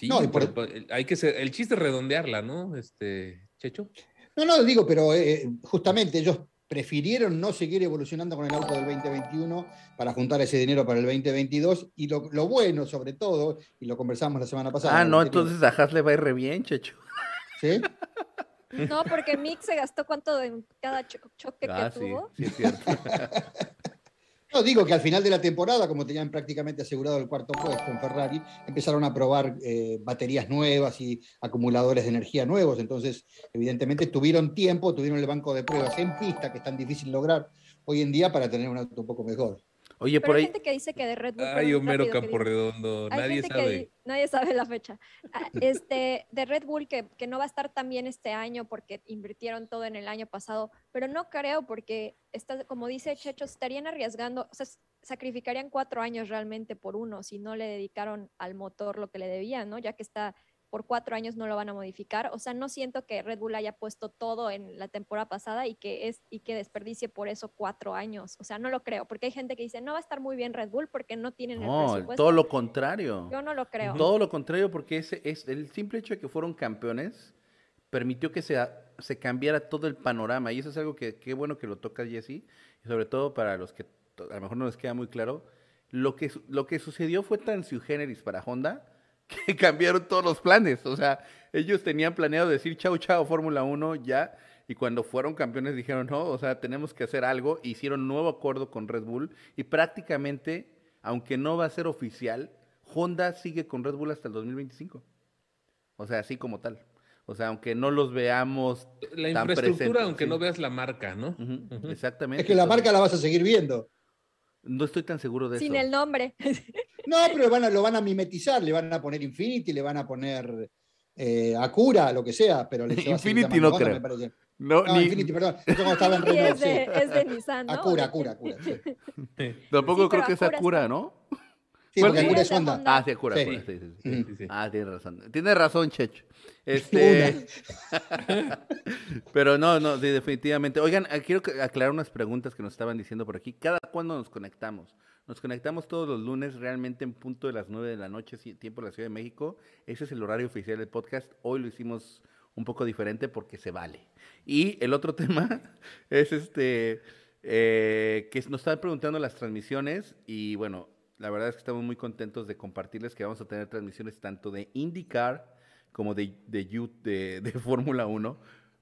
Sí, no, hay que ser, el chiste es redondearla, ¿no? Este, Checho. No, no, digo, pero eh, justamente ellos prefirieron no seguir evolucionando con el auto del 2021 para juntar ese dinero para el 2022 y lo, bueno sobre todo, y lo conversamos la semana pasada. Ah, no, entonces a Haas le va a ir re bien, Checho. ¿Sí? No, porque Mick se gastó cuánto en cada choque que ah, tuvo. Sí, es cierto. No, digo que al final de la temporada, como tenían prácticamente asegurado el cuarto puesto en Ferrari, empezaron a probar eh, baterías nuevas y acumuladores de energía nuevos. Entonces, evidentemente, tuvieron tiempo, tuvieron el banco de pruebas en pista, que es tan difícil lograr hoy en día para tener un auto un poco mejor. Oye, por ahí. Hay gente que dice que de Red Bull. Ay, Homero Camporredondo, nadie sabe. nadie sabe la fecha. Ah, este, de Red Bull que, que, no va a estar tan bien este año porque invirtieron todo en el año pasado, pero no creo porque, está, como dice Checho, estarían arriesgando, o sea, sacrificarían cuatro años realmente por uno si no le dedicaron al motor lo que le debían, ¿no? Ya que está por cuatro años no lo van a modificar. O sea, no siento que Red Bull haya puesto todo en la temporada pasada y que, es, y que desperdicie por eso cuatro años. O sea, no lo creo, porque hay gente que dice, no va a estar muy bien Red Bull porque no tienen el presupuesto. todo lo contrario. Yo no lo creo. Todo lo contrario, porque ese es el simple hecho de que fueron campeones permitió que se, se cambiara todo el panorama. Y eso es algo que qué bueno que lo toca Jesse, y sobre todo para los que a lo mejor no les queda muy claro. Lo que, lo que sucedió fue tan sui generis para Honda que cambiaron todos los planes. O sea, ellos tenían planeado decir chao, chao, Fórmula 1 ya. Y cuando fueron campeones dijeron, no, o sea, tenemos que hacer algo. Hicieron un nuevo acuerdo con Red Bull y prácticamente, aunque no va a ser oficial, Honda sigue con Red Bull hasta el 2025. O sea, así como tal. O sea, aunque no los veamos. La tan infraestructura, presentes, aunque sí. no veas la marca, ¿no? Exactamente. Es que la marca la vas a seguir viendo. No estoy tan seguro de Sin eso. el nombre. No, pero van a- lo van a mimetizar, le van a poner Infinity, le van a poner eh, Acura, lo que sea, pero le Infinity no Honda, creo. me parece. No, No, ni- Infinity, perdón. Eso cuando estaba en Renault, es de, sí. es de Nissan, ¿no? Acura, ¿O de Acura? Acura. Sí, tampoco Sí, creo que es Acura Acura, está- ¿no? Sí, ¿Cuál porque es? Acura es. Ah, sí, Acura, Sí. Acura, sí, sí, sí. Ujú. Sí, sí. Ah, tienes razón. Tienes razón, Checho. Este, pero no, no, sí, definitivamente. Oigan, eh, quiero aclarar unas preguntas que nos estaban diciendo por aquí. ¿Cada cuándo nos conectamos? Nos conectamos todos los lunes, realmente en punto de las 9 de la noche, tiempo de la Ciudad de México. Ese es el horario oficial del podcast. Hoy lo hicimos un poco diferente porque se vale. Y el otro tema es este, eh, que nos estaban preguntando las transmisiones y bueno, la verdad es que estamos muy contentos de compartirles que vamos a tener transmisiones tanto de IndyCar como de, de, You- de, de Fórmula 1,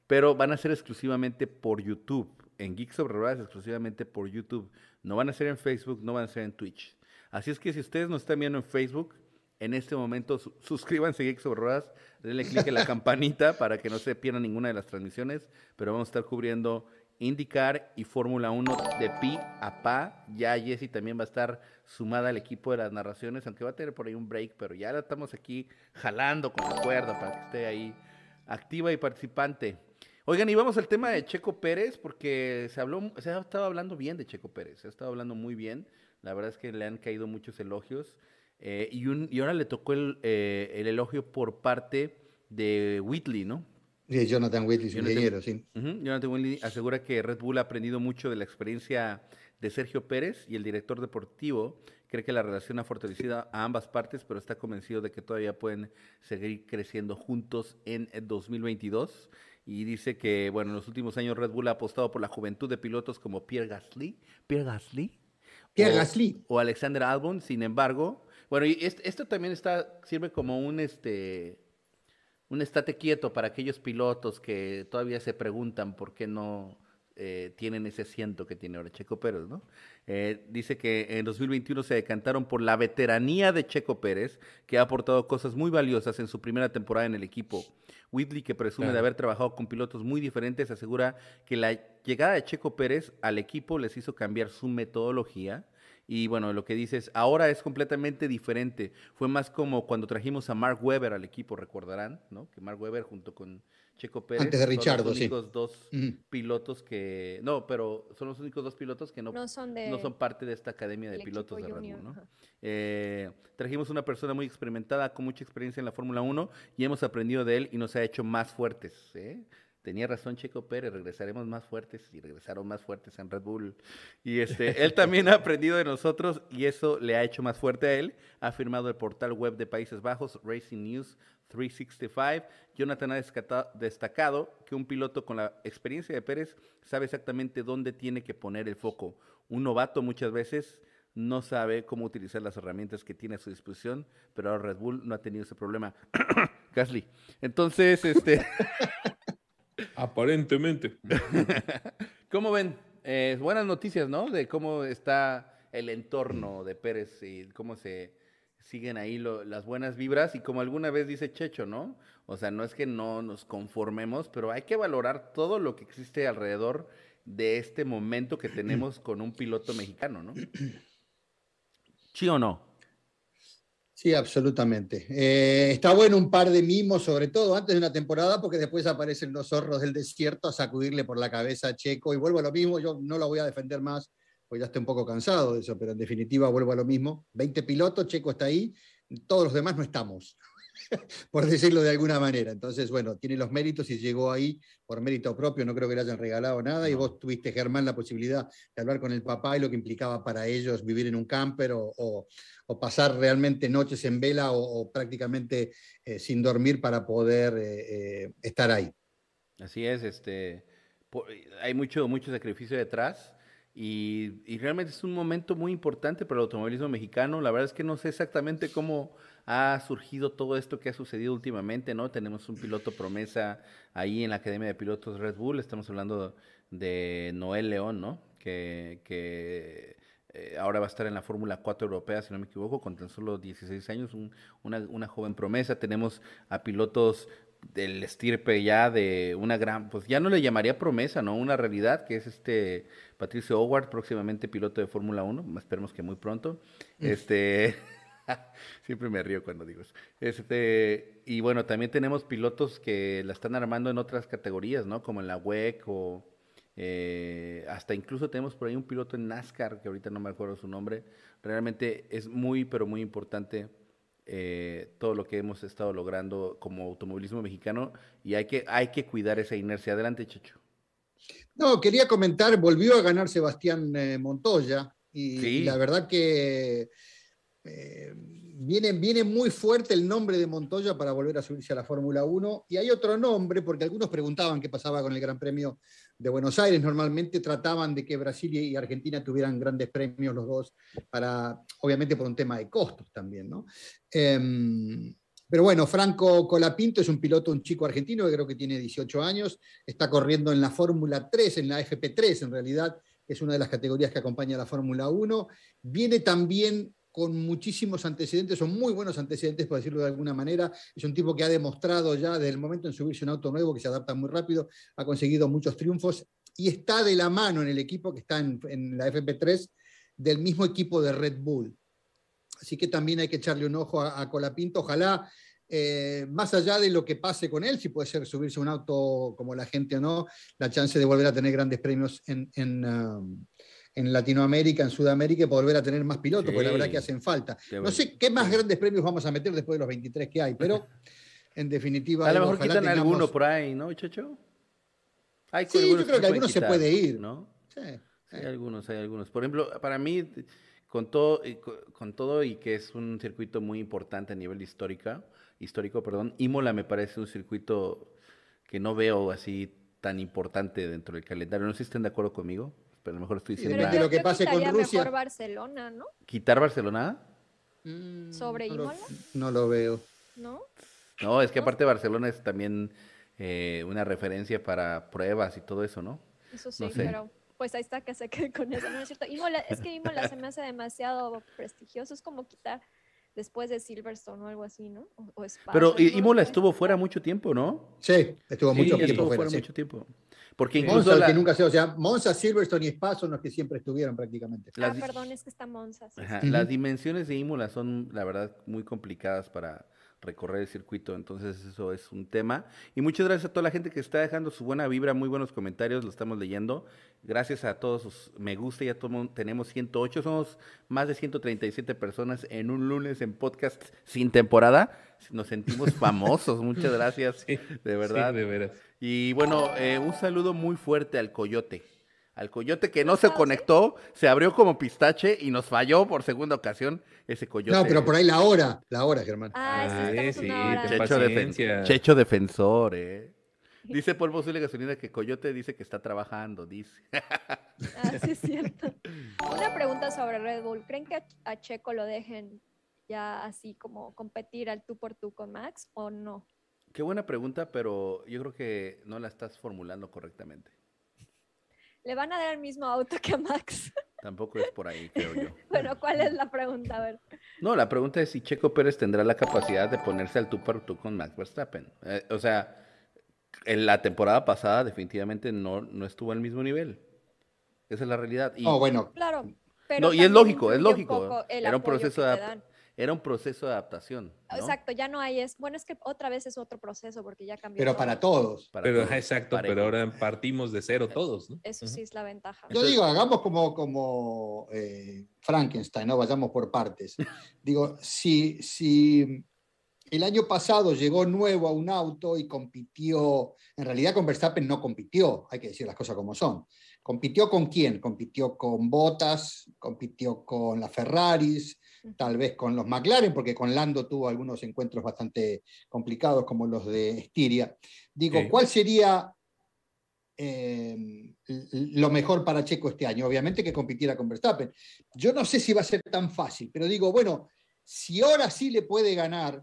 pero van a ser exclusivamente por YouTube. En Geeks sobre Ruedas exclusivamente por YouTube. No van a ser en Facebook, no van a ser en Twitch. Así es que si ustedes nos están viendo en Facebook, en este momento su- suscríbanse a Geeks sobre Ruedas, denle clic en la campanita para que no se pierdan ninguna de las transmisiones, pero vamos a estar cubriendo IndyCar y Fórmula 1 de pi a pa. Ya Jessy también va a estar sumada al equipo de las narraciones, aunque va a tener por ahí un break, pero ya la estamos aquí jalando con la cuerda para que esté ahí activa y participante. Oigan, y vamos al tema de Checo Pérez, porque se habló, se ha estado hablando bien de Checo Pérez, se ha estado hablando muy bien. La verdad es que le han caído muchos elogios. eh, y, un, y ahora le tocó el, eh, el elogio por parte de Whitley, ¿no? Sí, Jonathan Whitley, su ingeniero, sí. Jonathan Whitley asegura que Red Bull ha aprendido mucho de la experiencia de Sergio Pérez y el director deportivo cree que la relación ha fortalecido a ambas partes, pero está convencido de que todavía pueden seguir creciendo juntos en el 2022. Y dice que, bueno, en los últimos años Red Bull ha apostado por la juventud de pilotos como Pierre Gasly. Pierre Gasly. Pierre o- Gasly. O Alexander Albon, sin embargo. Bueno, y est- esto también está, sirve como un este un estate quieto para aquellos pilotos que todavía se preguntan por qué no eh, tienen ese asiento que tiene ahora Checo Pérez, ¿no? Eh, dice que en 2021 se decantaron por la veteranía de Checo Pérez, que ha aportado cosas muy valiosas en su primera temporada en el equipo. Whitley, que presume de haber trabajado con pilotos muy diferentes, asegura que la llegada de Checo Pérez al equipo les hizo cambiar su metodología. Y bueno, lo que dices, ahora es completamente diferente. Fue más como cuando trajimos a Mark Webber al equipo, recordarán, ¿no? Que Mark Webber junto con Checo Pérez Antes de son Richardo, los sí. únicos dos pilotos que... No, pero son los únicos dos pilotos que no, No son de. no son parte de esta academia de pilotos de Red Bull, ¿no? Eh, trajimos una persona muy experimentada, con mucha experiencia en la Fórmula 1 y hemos aprendido de él y nos ha hecho más fuertes. ¿eh? Tenía razón Checo Pérez, regresaremos más fuertes y regresaron más fuertes en Red Bull. Y este, él también ha aprendido de nosotros y eso le ha hecho más fuerte a él, ha afirmado el portal web de Países Bajos, Racing News 365. Jonathan ha destacado que un piloto con la experiencia de Pérez sabe exactamente dónde tiene que poner el foco. Un novato muchas veces no sabe cómo utilizar las herramientas que tiene a su disposición, pero ahora Red Bull no ha tenido ese problema. Gasly. Entonces, este, Aparentemente. ¿cómo ven? Eh, buenas noticias, ¿no? De cómo está el entorno de Pérez y cómo se siguen ahí lo- las buenas vibras y como alguna vez dice Checho, ¿no? O sea, no es que no nos conformemos, pero hay que valorar todo lo que existe alrededor de este momento que tenemos con un piloto mexicano, ¿no? ¿Sí o no? Sí, absolutamente. Eh, está bueno un par de mimos, sobre todo antes de una temporada, porque después aparecen los zorros del desierto a sacudirle por la cabeza a Checo. Y vuelvo a lo mismo, yo no lo voy a defender más, porque ya estoy un poco cansado de eso, pero en definitiva vuelvo a lo mismo. 20 pilotos, Checo está ahí, todos los demás no estamos, por decirlo de alguna manera. Entonces, bueno, tiene los méritos y llegó ahí por mérito propio, no creo que le hayan regalado nada. Y vos tuviste, Germán, la posibilidad de hablar con el papá y lo que implicaba para ellos vivir en un camper o, o- o pasar realmente noches en vela o, o prácticamente eh, sin dormir para poder eh, eh, estar ahí. Así es, este, hay mucho, mucho sacrificio detrás y, y realmente es un momento muy importante para el automovilismo mexicano. La verdad es que no sé exactamente cómo ha surgido todo esto que ha sucedido últimamente, ¿no? Tenemos un piloto promesa ahí en la Academia de Pilotos Red Bull, estamos hablando de Noel León, ¿no? Que, que eh, ahora va a estar en la Fórmula 4 europea, si no me equivoco, con tan solo 16 años, un- una, una joven promesa. Tenemos a pilotos del estirpe ya de una gran, pues ya no le llamaría promesa, ¿no? Una realidad, que es este Patricio Howard, próximamente piloto de Fórmula 1, esperemos que muy pronto. Este, siempre me río cuando digo eso. Este, y bueno, también tenemos pilotos que la están armando en otras categorías, ¿no? Como en la WEC o eh, hasta incluso tenemos por ahí un piloto en NASCAR, que ahorita no me acuerdo su nombre. Realmente es muy, pero muy importante eh, todo lo que hemos estado logrando como automovilismo mexicano y hay que, hay que cuidar esa inercia. Adelante, Checho. No, quería comentar, volvió a ganar Sebastián eh, Montoya y, Sí. y la verdad que viene, viene muy fuerte el nombre de Montoya para volver a subirse a la Fórmula 1 y hay otro nombre porque algunos preguntaban qué pasaba con el Gran Premio de Buenos Aires. Normalmente trataban de que Brasil y Argentina tuvieran grandes premios los dos, para, obviamente por un tema de costos también, ¿no? Em, pero bueno, Franco Colapinto es un piloto, un chico argentino que creo que tiene 18 años, está corriendo en la Fórmula 3, en la FP3 en realidad, es una de las categorías que acompaña a la Fórmula 1. Viene también con muchísimos antecedentes, son muy buenos antecedentes, por decirlo de alguna manera. Es un tipo que ha demostrado ya desde el momento en subirse un auto nuevo, que se adapta muy rápido, ha conseguido muchos triunfos y está de la mano en el equipo que está en, la FP3 del mismo equipo de Red Bull. Así que también hay que echarle un ojo a, Colapinto. Ojalá, eh, más allá de lo que pase con él, si puede ser subirse un auto como la gente o no, la chance de volver a tener grandes premios en, en, um, en Latinoamérica, en Sudamérica, y volver a tener más pilotos, porque la Sí. verdad que hacen falta. No sé qué más grandes premios vamos a meter después de los 23 que hay, pero en definitiva. A lo mejor quitan tengamos- alguno por ahí, ¿no, Checho? Hay Sí, yo creo que algunos se puede ir. ¿no? Sí, Sí, sí. hay algunos, hay algunos. Por ejemplo, para mí, con todo, con todo y que es un circuito muy importante a nivel histórica, histórico, perdón, Imola me parece un circuito que no veo así tan importante dentro del calendario. No sé si estén de acuerdo conmigo, pero a lo mejor estoy Sí, diciendo depende de lo que pase con Rusia. mejor Barcelona, ¿no? quitar Barcelona. Mm, ¿Sobre no lo- Imola? No lo veo. ¿No? No, es que ¿No? aparte Barcelona es también eh, una referencia para pruebas y todo eso, ¿no? Eso sí, No sé. pero pues ahí está que se quede con eso, ¿no es cierto? Imola, es que Imola se me hace demasiado prestigioso, es como quitar después de Silverstone o algo así, ¿no? O, o Spa, Pero no Imola estuvo fuera mucho tiempo, ¿no? Sí, estuvo mucho tiempo estuvo fuera. fuera sí. mucho tiempo. Porque incluso Monza, la- que nunca se, o sea, Monza, Silverstone y Spa son los que siempre estuvieron prácticamente. Ah, las di- perdón, es que está Monza. sí, Ajá. Las dimensiones de Imola son, la verdad, muy complicadas para recorrer el circuito, entonces eso es un tema. Y muchas gracias a toda la gente que está dejando su buena vibra, muy buenos comentarios, lo estamos leyendo. Gracias a todos sus me gusta, ya todo mundo- tenemos 108, somos más de 137 personas en un lunes en podcast sin temporada. Nos sentimos famosos, muchas gracias, Sí, de verdad. Sí, de veras. Y bueno, eh, un saludo muy fuerte al coyote. Al coyote que no se conectó, se abrió como pistache y nos falló por segunda ocasión ese coyote. No, pero por ahí la hora, la hora, Germán. Ah, sí, sí, Checho, defen-. Checho defensor, ¿eh? Dice Polvo Azul y Gasolina que Coyote dice que está trabajando, dice. Ah, sí, es cierto. Una pregunta sobre Red Bull. ¿Creen que a Checo lo dejen ya así como competir al tú por tú con Max o no? Qué buena pregunta, pero yo creo que no la estás formulando correctamente. ¿Le van a dar el mismo auto que a Max? Tampoco es por ahí, creo yo. bueno, ¿cuál es la pregunta? A ver. No, la pregunta es si Checo Pérez tendrá la capacidad de ponerse al tú por tú con Max Verstappen. Eh, o sea, en la temporada pasada definitivamente no, no estuvo al mismo nivel. Esa es la realidad. Y Oh, bueno, Claro. Pero No, y es lógico, es lógico. Era un proceso de. Era un proceso de adaptación. ¿no? Exacto, ya no hay es. Bueno, es que otra vez es otro proceso porque ya cambió. pero todo. para todos. Para Pero, todos, exacto, parejo. pero ahora partimos de cero todos, ¿no? Eso sí es la ventaja. Yo digo, hagamos como, como eh, Frankenstein, ¿no? Vayamos por partes. Digo, si, si el año pasado llegó nuevo a un auto y compitió, en realidad con Verstappen no compitió, hay que decir las cosas como son. ¿Compitió con quién? Compitió con Bottas, compitió con las Ferraris, tal vez con los McLaren, porque con Lando tuvo algunos encuentros bastante complicados como los de Estiria. Digo. ¿cuál sería eh, lo mejor para Checo este año? Obviamente que compitiera con Verstappen. Yo no sé si va a ser tan fácil, pero digo, bueno, si ahora sí le puede ganar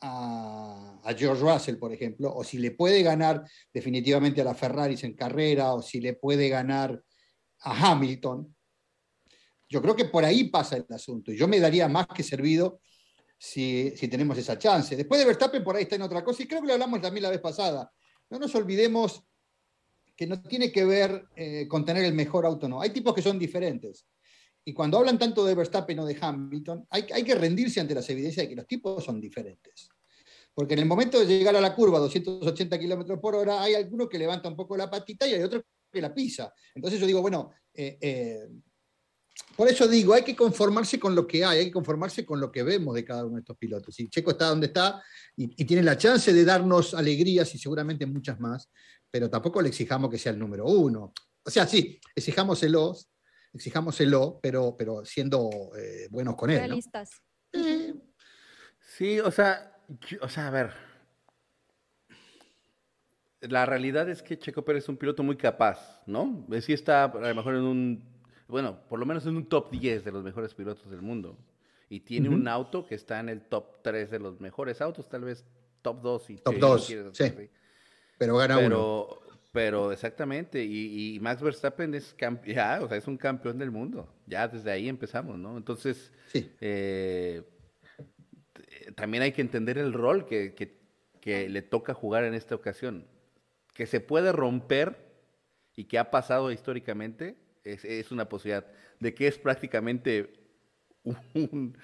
a, a George Russell, por ejemplo, o si le puede ganar definitivamente a la Ferraris en carrera, o si le puede ganar a Hamilton, Yo creo que por ahí pasa el asunto. Y yo me daría más que servido si, tenemos esa chance. Después de Verstappen, por ahí está en otra cosa. Y creo que lo hablamos también la vez pasada. No nos olvidemos que no tiene que ver eh, con tener el mejor auto, no. Hay tipos que son diferentes. Y cuando hablan tanto de Verstappen o de Hamilton, hay, hay que rendirse ante las evidencias de que los tipos son diferentes. Porque en el momento de llegar a la curva a 280 kilómetros por hora, hay alguno que levanta un poco la patita y hay otro que la pisa. Entonces yo digo, bueno, eh, eh, por eso digo, hay que conformarse con lo que hay, hay que conformarse con lo que vemos de cada uno de estos pilotos. Y Checo está donde está y, tiene la chance de darnos alegrías y seguramente muchas más, pero tampoco le exijamos que sea el número uno. O sea, sí, exijámoselo, exijámoselo, pero, pero siendo eh, buenos con él. Realistas. Sí, o sea, o sea, a ver. La realidad es que Checo Pérez es un piloto muy capaz, ¿no? Sí está a lo mejor en un bueno, por lo menos en un top 10 de los mejores pilotos del mundo. Y tiene un auto que está en el top 3 de los mejores autos, tal vez top 2 y top 2, sí. Pero gana pero, uno. Pero exactamente, y, Max Verstappen es, ya, o sea, es un campeón del mundo. Ya desde ahí empezamos, ¿no? Entonces, eh, también hay que entender el rol que, que le toca jugar en esta ocasión. Que se puede romper y que ha pasado históricamente, es, una posibilidad. De que es prácticamente un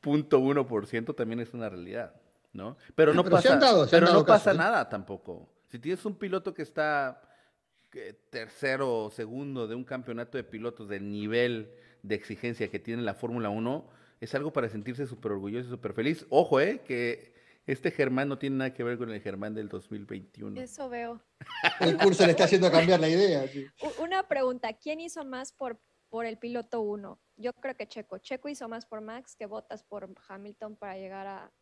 punto uno por ciento también es una realidad, ¿no? Pero no pasa, pero no pasa ¿eh? nada tampoco. Si tienes un piloto que está tercero o segundo de un campeonato de pilotos del nivel de exigencia que tiene la Fórmula 1, es algo para sentirse súper orgulloso y súper feliz. Ojo, ¿eh? Que este Germán no tiene nada que ver con el Germán del 2021. Eso veo. El curso le está haciendo cambiar la idea. Una pregunta, ¿quién hizo más por, por el piloto 1? Yo creo que Checo. Checo hizo más por Max que votas por Hamilton para llegar a,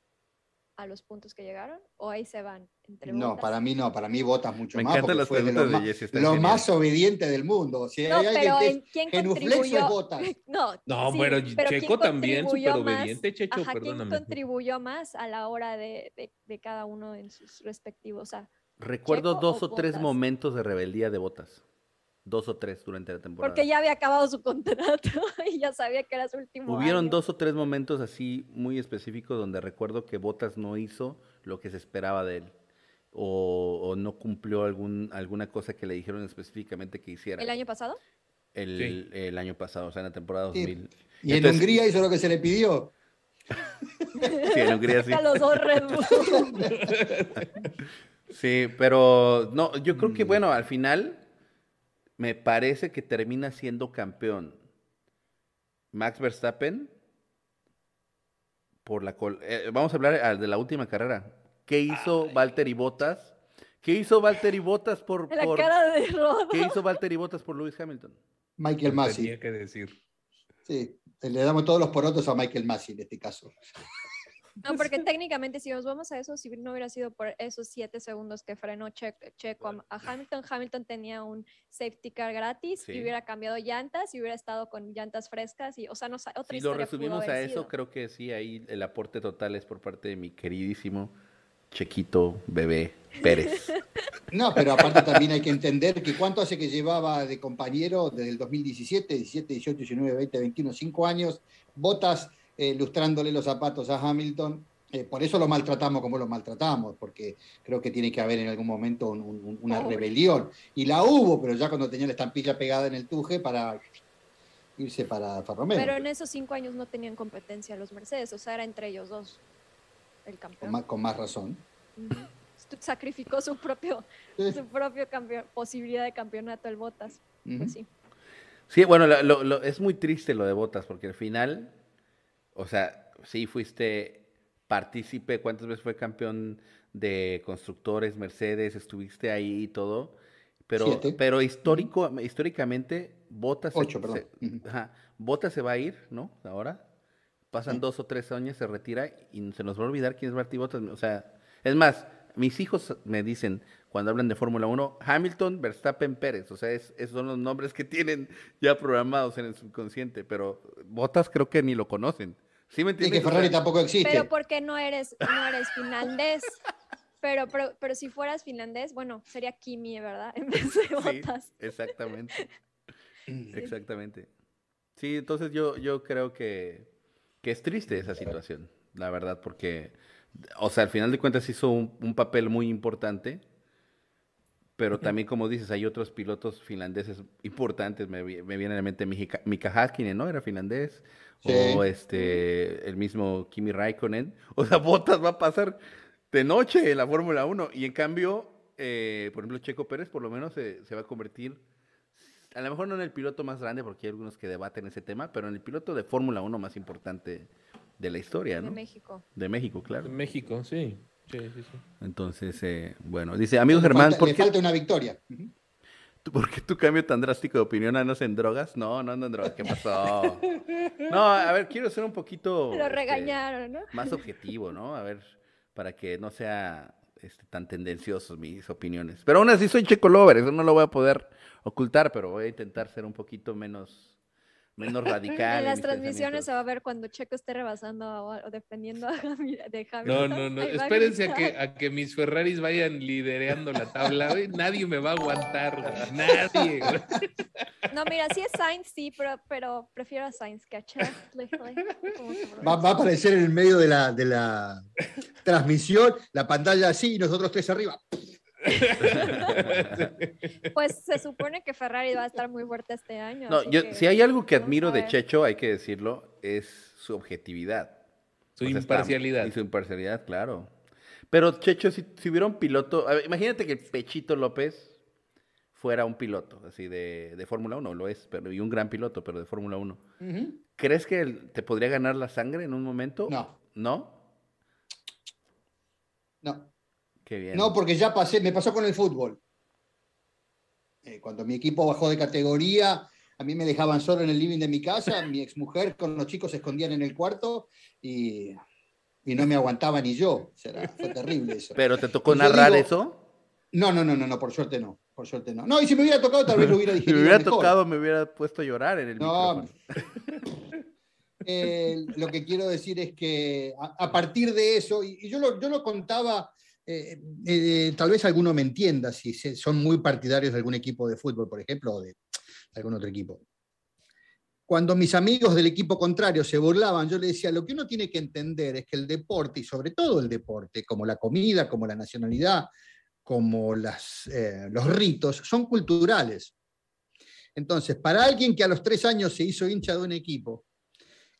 a los puntos que llegaron? ¿O ahí se van? Entre no, para mí no, para mí votas mucho Me más. Encantan las preguntas de, Jesse, Lo más obediente del mundo. Si no, hay pero ¿en quién contribuyó? Botas. No, no bueno, Checo también, súper obediente, Checho, ajá, ¿Quién contribuyó más a la hora de, de, de cada uno en sus respectivos? O Recuerdo dos o, o tres momentos de rebeldía de botas dos o tres durante la temporada. Porque ya había acabado su contrato y ya sabía que era su último Hubieron dos o tres momentos así muy específicos donde recuerdo que Botas no hizo lo que se esperaba de él. O, no cumplió algún, alguna cosa que le dijeron específicamente que hiciera. ¿El año pasado? El, el año pasado, o sea, en la temporada 2000. ¿Y en Hungría hizo lo que se le pidió? sí, en Hungría sí. los dos sí, pero no, yo creo que, mm. bueno, al final me parece que termina siendo campeón Max Verstappen por la eh, vamos a hablar de la última carrera. ¿Qué hizo Valtteri Bottas? ¿Qué hizo Valtteri Bottas por, la cara de ¿Qué hizo Valtteri Bottas por Lewis Hamilton? Michael Massey. Tenía que decir. Sí, le damos todos los porotos a Michael Massey en este caso. No, porque técnicamente si nos vamos a eso, si no hubiera sido por esos siete segundos que frenó Checo a Hamilton, Hamilton tenía un safety car gratis y hubiera cambiado llantas y hubiera estado con llantas frescas y, o sea, no otra si lo resumimos a eso, creo que sí, ahí el aporte total es por parte de mi queridísimo Chequito Bebé Pérez. No, pero aparte también hay que entender que cuánto hace que llevaba de compañero desde el 2017, 17, 18, 19, 20, 21, 5 años, botas eh, lustrándole los zapatos a Hamilton. Eh, por eso lo maltratamos como lo maltratamos, porque creo que tiene que haber en algún momento una rebelión. Y la hubo, pero ya cuando tenía la estampilla pegada en el tuje para irse para Romeo. Pero en esos cinco años no tenían competencia los Mercedes, o sea, era entre ellos dos el campeón. Con más, razón. Sacrificó su propio, su propio posibilidad de campeonato el Botas. Pues sí. Sí, bueno, es muy triste lo de Botas, porque al final o sea, sí fuiste partícipe, ¿cuántas veces fue campeón de constructores, Mercedes, estuviste ahí y todo? Pero, pero histórico, históricamente, Botas Ocho, se, se, se va a ir, ¿no? Ahora pasan dos o tres años, se retira y se nos va a olvidar quién es Martí Botas. O sea, es más, mis hijos me dicen cuando hablan de Fórmula 1, Hamilton, Verstappen, Pérez. O sea, esos son los nombres que tienen ya programados en el subconsciente, pero Botas creo que ni lo conocen. ¿Sí me entiendes? Y que Ferrari tampoco existe. Pero porque no eres, no eres finlandés. Pero, pero, pero, si fueras finlandés, bueno, sería Kimi, ¿verdad? En vez de Botas. Sí, exactamente. Exactamente. Sí, entonces yo, yo creo que, que es triste esa situación, la verdad, porque, o sea, al final de cuentas hizo un, un papel muy importante, pero también, como dices, hay otros pilotos finlandeses importantes, me, me viene a la mente Mika, Mika Häkkinen, ¿no? Era finlandés, Sí. o este, el mismo Kimi Raikkonen, o sea, Bottas va a pasar de noche en la Fórmula 1, y en cambio, eh, por ejemplo, Checo Pérez por lo menos se, se va a convertir a lo mejor no en el piloto más grande, porque hay algunos que debaten ese tema, pero en el piloto de Fórmula 1 más importante de la historia, De ¿no? México. De México, claro. En México, sí. Sí, sí, sí. Entonces, eh, bueno, dice, amigo Germán, falta- ¿por le qué, falta una victoria. por qué tu cambio tan drástico de opinión? ¿Andas en drogas? No, no ando en drogas. ¿Qué pasó? No, a ver, quiero ser un poquito... Lo este, regañaron, ¿no? más objetivo, ¿no? A ver, para que no sea este, tan tendenciosos mis opiniones. Pero aún así soy Checo Lover, eso no lo voy a poder ocultar, pero voy a intentar ser un poquito menos, menos radical. En las mis transmisiones se va a ver cuando Checo esté rebasando o, o defendiendo a Hamil- de No, Hamilton. no, no. A Espérense a que, a que mis Ferraris vayan liderando la tabla. Nadie me va a aguantar. güey. Nadie. güey. No, mira, sí es Sainz, sí, pero, pero prefiero a Sainz que a por- Va, va a aparecer en el medio de la, de la transmisión, la pantalla así y nosotros tres arriba. Pues se supone que Ferrari va a estar muy fuerte este año. No, yo, que si hay algo que admiro de. Checho, hay que decirlo, es su objetividad. Su O sea, está- imparcialidad. Y su imparcialidad, claro. Pero Checho, si, si hubiera un piloto, ver, imagínate que Pechito López fuera un piloto, así de, de Fórmula 1, lo es, pero y un gran piloto, pero de Fórmula 1. Ujú. ¿Crees que él te podría ganar la sangre en un momento? No, ¿No? no. Qué bien. No, porque ya pasé, me pasó con el fútbol. Eh, cuando mi equipo bajó de categoría, a mí me dejaban solo en el living de mi casa, mi exmujer con los chicos se escondían en el cuarto y, y no me aguantaba ni yo. O sea, fue terrible eso. ¿Pero te tocó narrar digo- eso? No, no, no, no, no, por suerte no. Por suerte no. No, y si me hubiera tocado, tal vez lo hubiera Si digerido me hubiera mejor. tocado, me hubiera puesto a llorar en el No. Eh, lo que quiero decir es que a, a partir de eso, y, y yo, lo, yo lo contaba, eh, eh, tal vez alguno me entienda si son muy partidarios de algún equipo de fútbol, por ejemplo, o de algún otro equipo. Cuando mis amigos del equipo contrario se burlaban, yo les decía, lo que uno tiene que entender es que el deporte, y sobre todo el deporte, como la comida, como la nacionalidad, como las, eh, los ritos, son culturales. Entonces, para alguien que a los tres años se hizo hincha de un equipo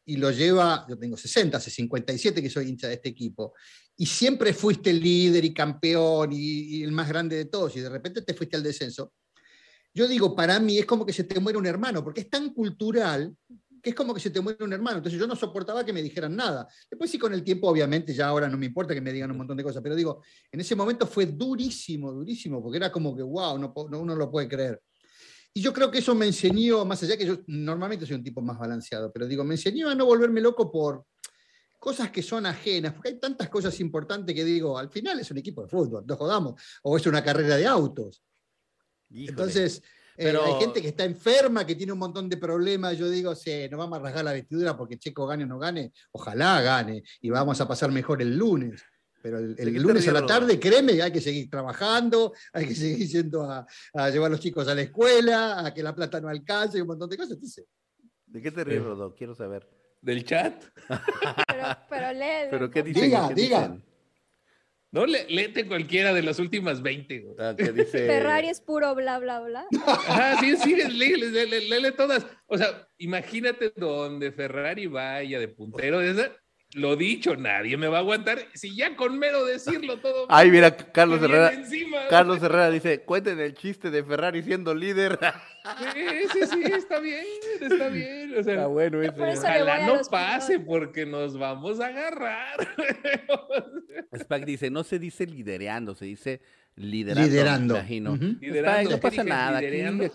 y lo lleva, yo tengo 60, hace 57 que soy hincha de este equipo, y siempre fuiste el líder y campeón y, y el más grande de todos, y de repente te fuiste al descenso, yo digo, para mí es como que se te muere un hermano, porque es tan cultural que es como que se te muere un hermano. Entonces yo no soportaba que me dijeran nada. Después sí con el tiempo, obviamente, ya ahora no me importa que me digan un montón de cosas, pero digo, en ese momento fue durísimo, durísimo, porque era como que, wow, no, no- uno lo puede creer. Y yo creo que eso me enseñó, más allá que yo normalmente soy un tipo más balanceado, pero digo, me enseñó a no volverme loco por cosas que son ajenas, porque hay tantas cosas importantes que digo, al final es un equipo de fútbol, no jodamos, o es una carrera de autos. Híjole. Entonces, eh, hay gente que está enferma, que tiene un montón de problemas. Yo digo, sí, no vamos a rasgar la vestidura porque Checo gane o no gane. Ojalá gane y vamos a pasar mejor el lunes. Pero el, el ¿De qué te lunes a la tarde, créeme, hay que seguir trabajando, hay que seguir yendo a, a llevar a los chicos a la escuela, a que la plata no alcance y un montón de cosas. Entonces, ¿De qué te ríes, Rodo? Quiero saber. Del chat. Pero, pero lee. ¿Pero qué dicen? Diga, ¿Qué diga. dicen? No, le, léete cualquiera de las últimas 20. güey. Ah, que dice... Ferrari es puro bla, bla, bla. Ajá, sí, sí, léele, léele, léele todas. O sea, imagínate donde Ferrari vaya de puntero. de esa- lo dicho, nadie me va a aguantar. Si ya con mero decirlo todo. Ay, mira, Carlos Herrera. encima. Carlos Herrera dice, cuenten el chiste de Ferrari siendo líder. Sí, sí, sí, está bien, está bien. O sea, Está bueno eso ojalá no pase pilotos. porque nos vamos a agarrar. Spack dice, no se dice lidereando, se dice liderando. liderando. me imagino. Ujú. Liderando, no ¿qué pasa nada, aquí,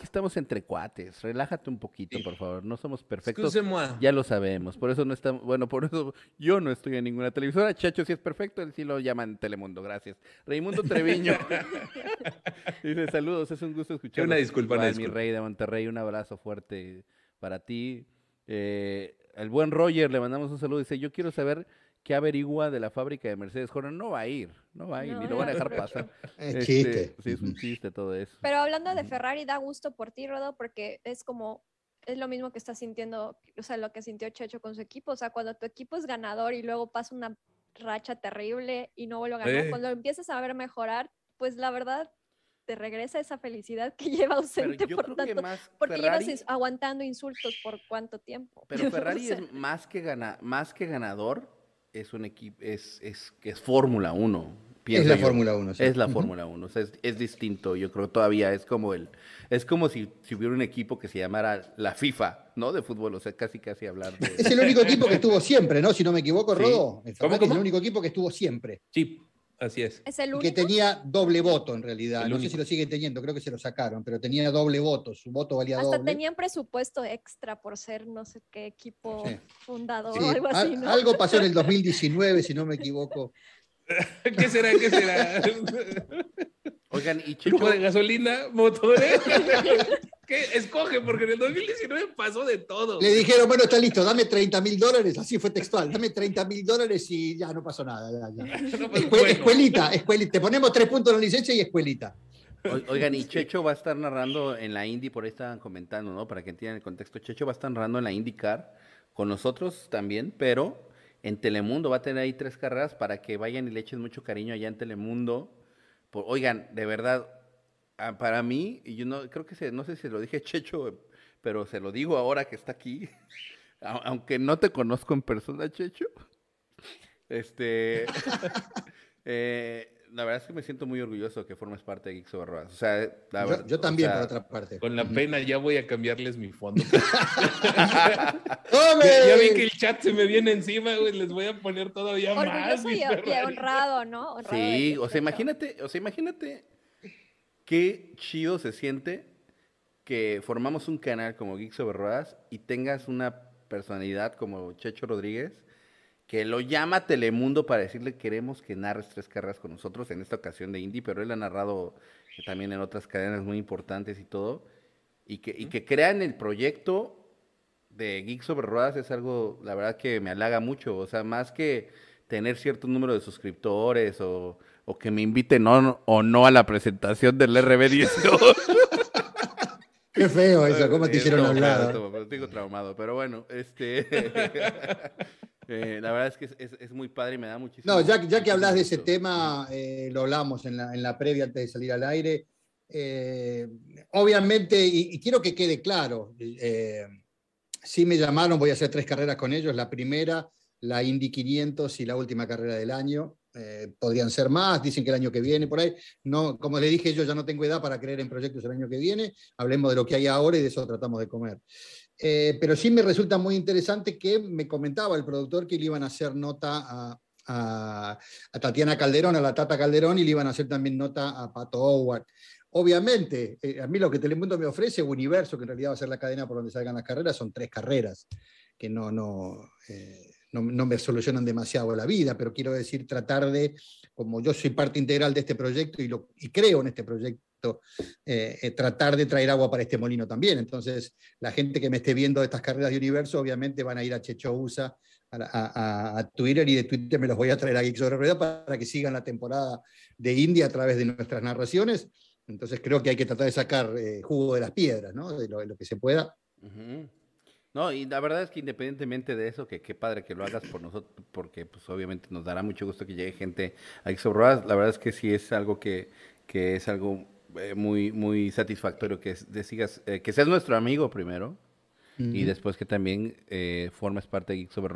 estamos entre cuates. Relájate un poquito, Sí. por favor. No somos perfectos. Excuse-moi. Ya lo sabemos. Por eso no estamos, bueno, por eso yo no estoy en ninguna televisora. Chacho sí es perfecto, él sí lo llaman Telemundo, gracias. Raimundo Treviño. dice, saludos, es un gusto escuchar. Una disculpa, una mi disculpa. rey de Monterrey, un abrazo fuerte para ti. Eh, el buen Roger, le mandamos un saludo. Dice, yo quiero saber qué averigua de la fábrica de Mercedes Jordan. No va a ir, no va a ir, No, ni lo van a dejar pasar. Es Este, chiste. Sí, es un chiste todo eso. Pero hablando de. Ferrari, da gusto por ti, Rodo, porque es como es lo mismo que está sintiendo, o sea, lo que sintió Checho con su equipo. O sea, cuando tu equipo es ganador y luego pasa una racha terrible y no vuelve a ganar, Eh. cuando empiezas a ver mejorar, pues la verdad te regresa esa felicidad que lleva ausente por tanto. que más Porque Ferrari, llevas aguantando insultos por cuánto tiempo. pero O Ferrari sea, es más que gana, más que ganador, es un equipo, es, es, es Fórmula 1. Es la yo. Fórmula 1. sí. Es la. Fórmula 1, o sea, es, es distinto, yo creo todavía es como el, es como si, si hubiera un equipo que se llamara la FIFA, ¿no? De fútbol, o sea, casi casi hablar de... Es el único equipo que estuvo siempre, ¿no? Si no me equivoco, Sí. Rodo. El es el único equipo que estuvo siempre. Sí, así es. es el único. que tenía doble voto en realidad. El no sé si lo siguen teniendo, creo que se lo sacaron, pero tenía doble voto. Su voto valía Hasta doble. tenían presupuesto extra por ser no sé qué equipo Sí. fundador Sí, o algo así. Algo pasó en el 2019, si no me equivoco. ¿Qué será? ¿Qué será? Oigan, y ¿Flujo de gasolina? ¿Motores? ¿Qué? Escoge, porque en el 2019 pasó de todo. Le dijeron, bueno, está listo, dame 30 mil dólares, así fue textual, dame 30 mil dólares y ya no pasó nada. ya, ya. No, Escue- bueno. Escuelita, escuelita, te ponemos tres puntos en la licencia y escuelita. o- oigan, y Checho va a estar narrando en la Indy, por ahí estaban comentando, ¿no? Para que entiendan el contexto, Checho va a estar narrando en la IndyCar con nosotros también, pero en Telemundo va a tener ahí tres carreras para que vayan y le echen mucho cariño allá en Telemundo. Por- oigan, de verdad, ah, para mí, y yo no creo que se, no sé si se lo dije a Checho, pero se lo digo ahora que está aquí, aunque no te conozco en persona, Checho. Este, eh, la verdad es que me siento muy orgulloso que formes parte de Geeks Over. O sea, la Yo, verdad, yo o también, sea, por otra parte. Con la pena ya voy a cambiarles mi fondo. ¡Tome! ya, ya vi que el chat se me viene encima, güey. Les voy a poner todavía más. Orgulloso y, honrado, ¿no? Honrado Sí, o sea, imagínate, o sea, imagínate qué chido se siente que formamos un canal como Geeks Over Rodas y tengas una personalidad como Checho Rodríguez que lo llama a Telemundo para decirle queremos que narres tres carreras con nosotros en esta ocasión de Indy, pero él ha narrado también en otras cadenas muy importantes y todo, y que, y que crean el proyecto de Geeks Over Rodas es algo, la verdad que me halaga mucho, o sea, más que tener cierto número de suscriptores o, o que me inviten o, o no a la presentación del RB18. Qué feo eso, ¿cómo te hicieron hablar? Estoy traumado, pero bueno, este... eh, la verdad es que es, es- es muy padre y me da muchísimo No, ya, ya que hablas de ese tema, eh, lo hablamos en la, en la previa antes de salir al aire. Eh, obviamente, y, y quiero que quede claro, eh, sí me llamaron, voy a hacer tres carreras con ellos. La primera, la Indy 500 y la última carrera del año. Eh, podrían ser más, dicen que el año que viene, por ahí. No, como le dije, yo ya no tengo edad para creer en proyectos el año que viene. Hablemos de lo que hay ahora y de eso tratamos de comer. Eh, pero sí me resulta muy interesante que me comentaba el productor que le iban a hacer nota a Tatiana Calderón, a la Tata Calderón, y le iban a hacer también nota a Pato Howard. Obviamente, eh, a mí lo que Telemundo me ofrece, Universo, que en realidad va a ser la cadena por donde salgan las carreras, son tres carreras, que no, no, eh, no, me solucionan demasiado la vida, pero quiero decir, tratar de, como yo soy parte integral de este proyecto y, creo en este proyecto, eh, eh, tratar de traer agua para este molino también. Entonces, la gente que me esté viendo estas carreras de universo, obviamente van a ir a Checho USA, a, Twitter, y de Twitter me los voy a traer a Geeks sobre Rueda para que sigan la temporada de India a través de nuestras narraciones. Entonces, creo que hay que tratar de sacar eh, jugo de las piedras, ¿no? de, lo, de que se pueda. No, y la verdad es que independientemente de eso, que qué padre que lo hagas por nosotros, porque pues obviamente nos dará mucho gusto que llegue gente a Exobroas. La verdad es que sí es algo que, que es algo eh, muy, muy satisfactorio que es- de sigas, eh, que seas nuestro amigo primero y después que también eh, formes parte de Geeks Over.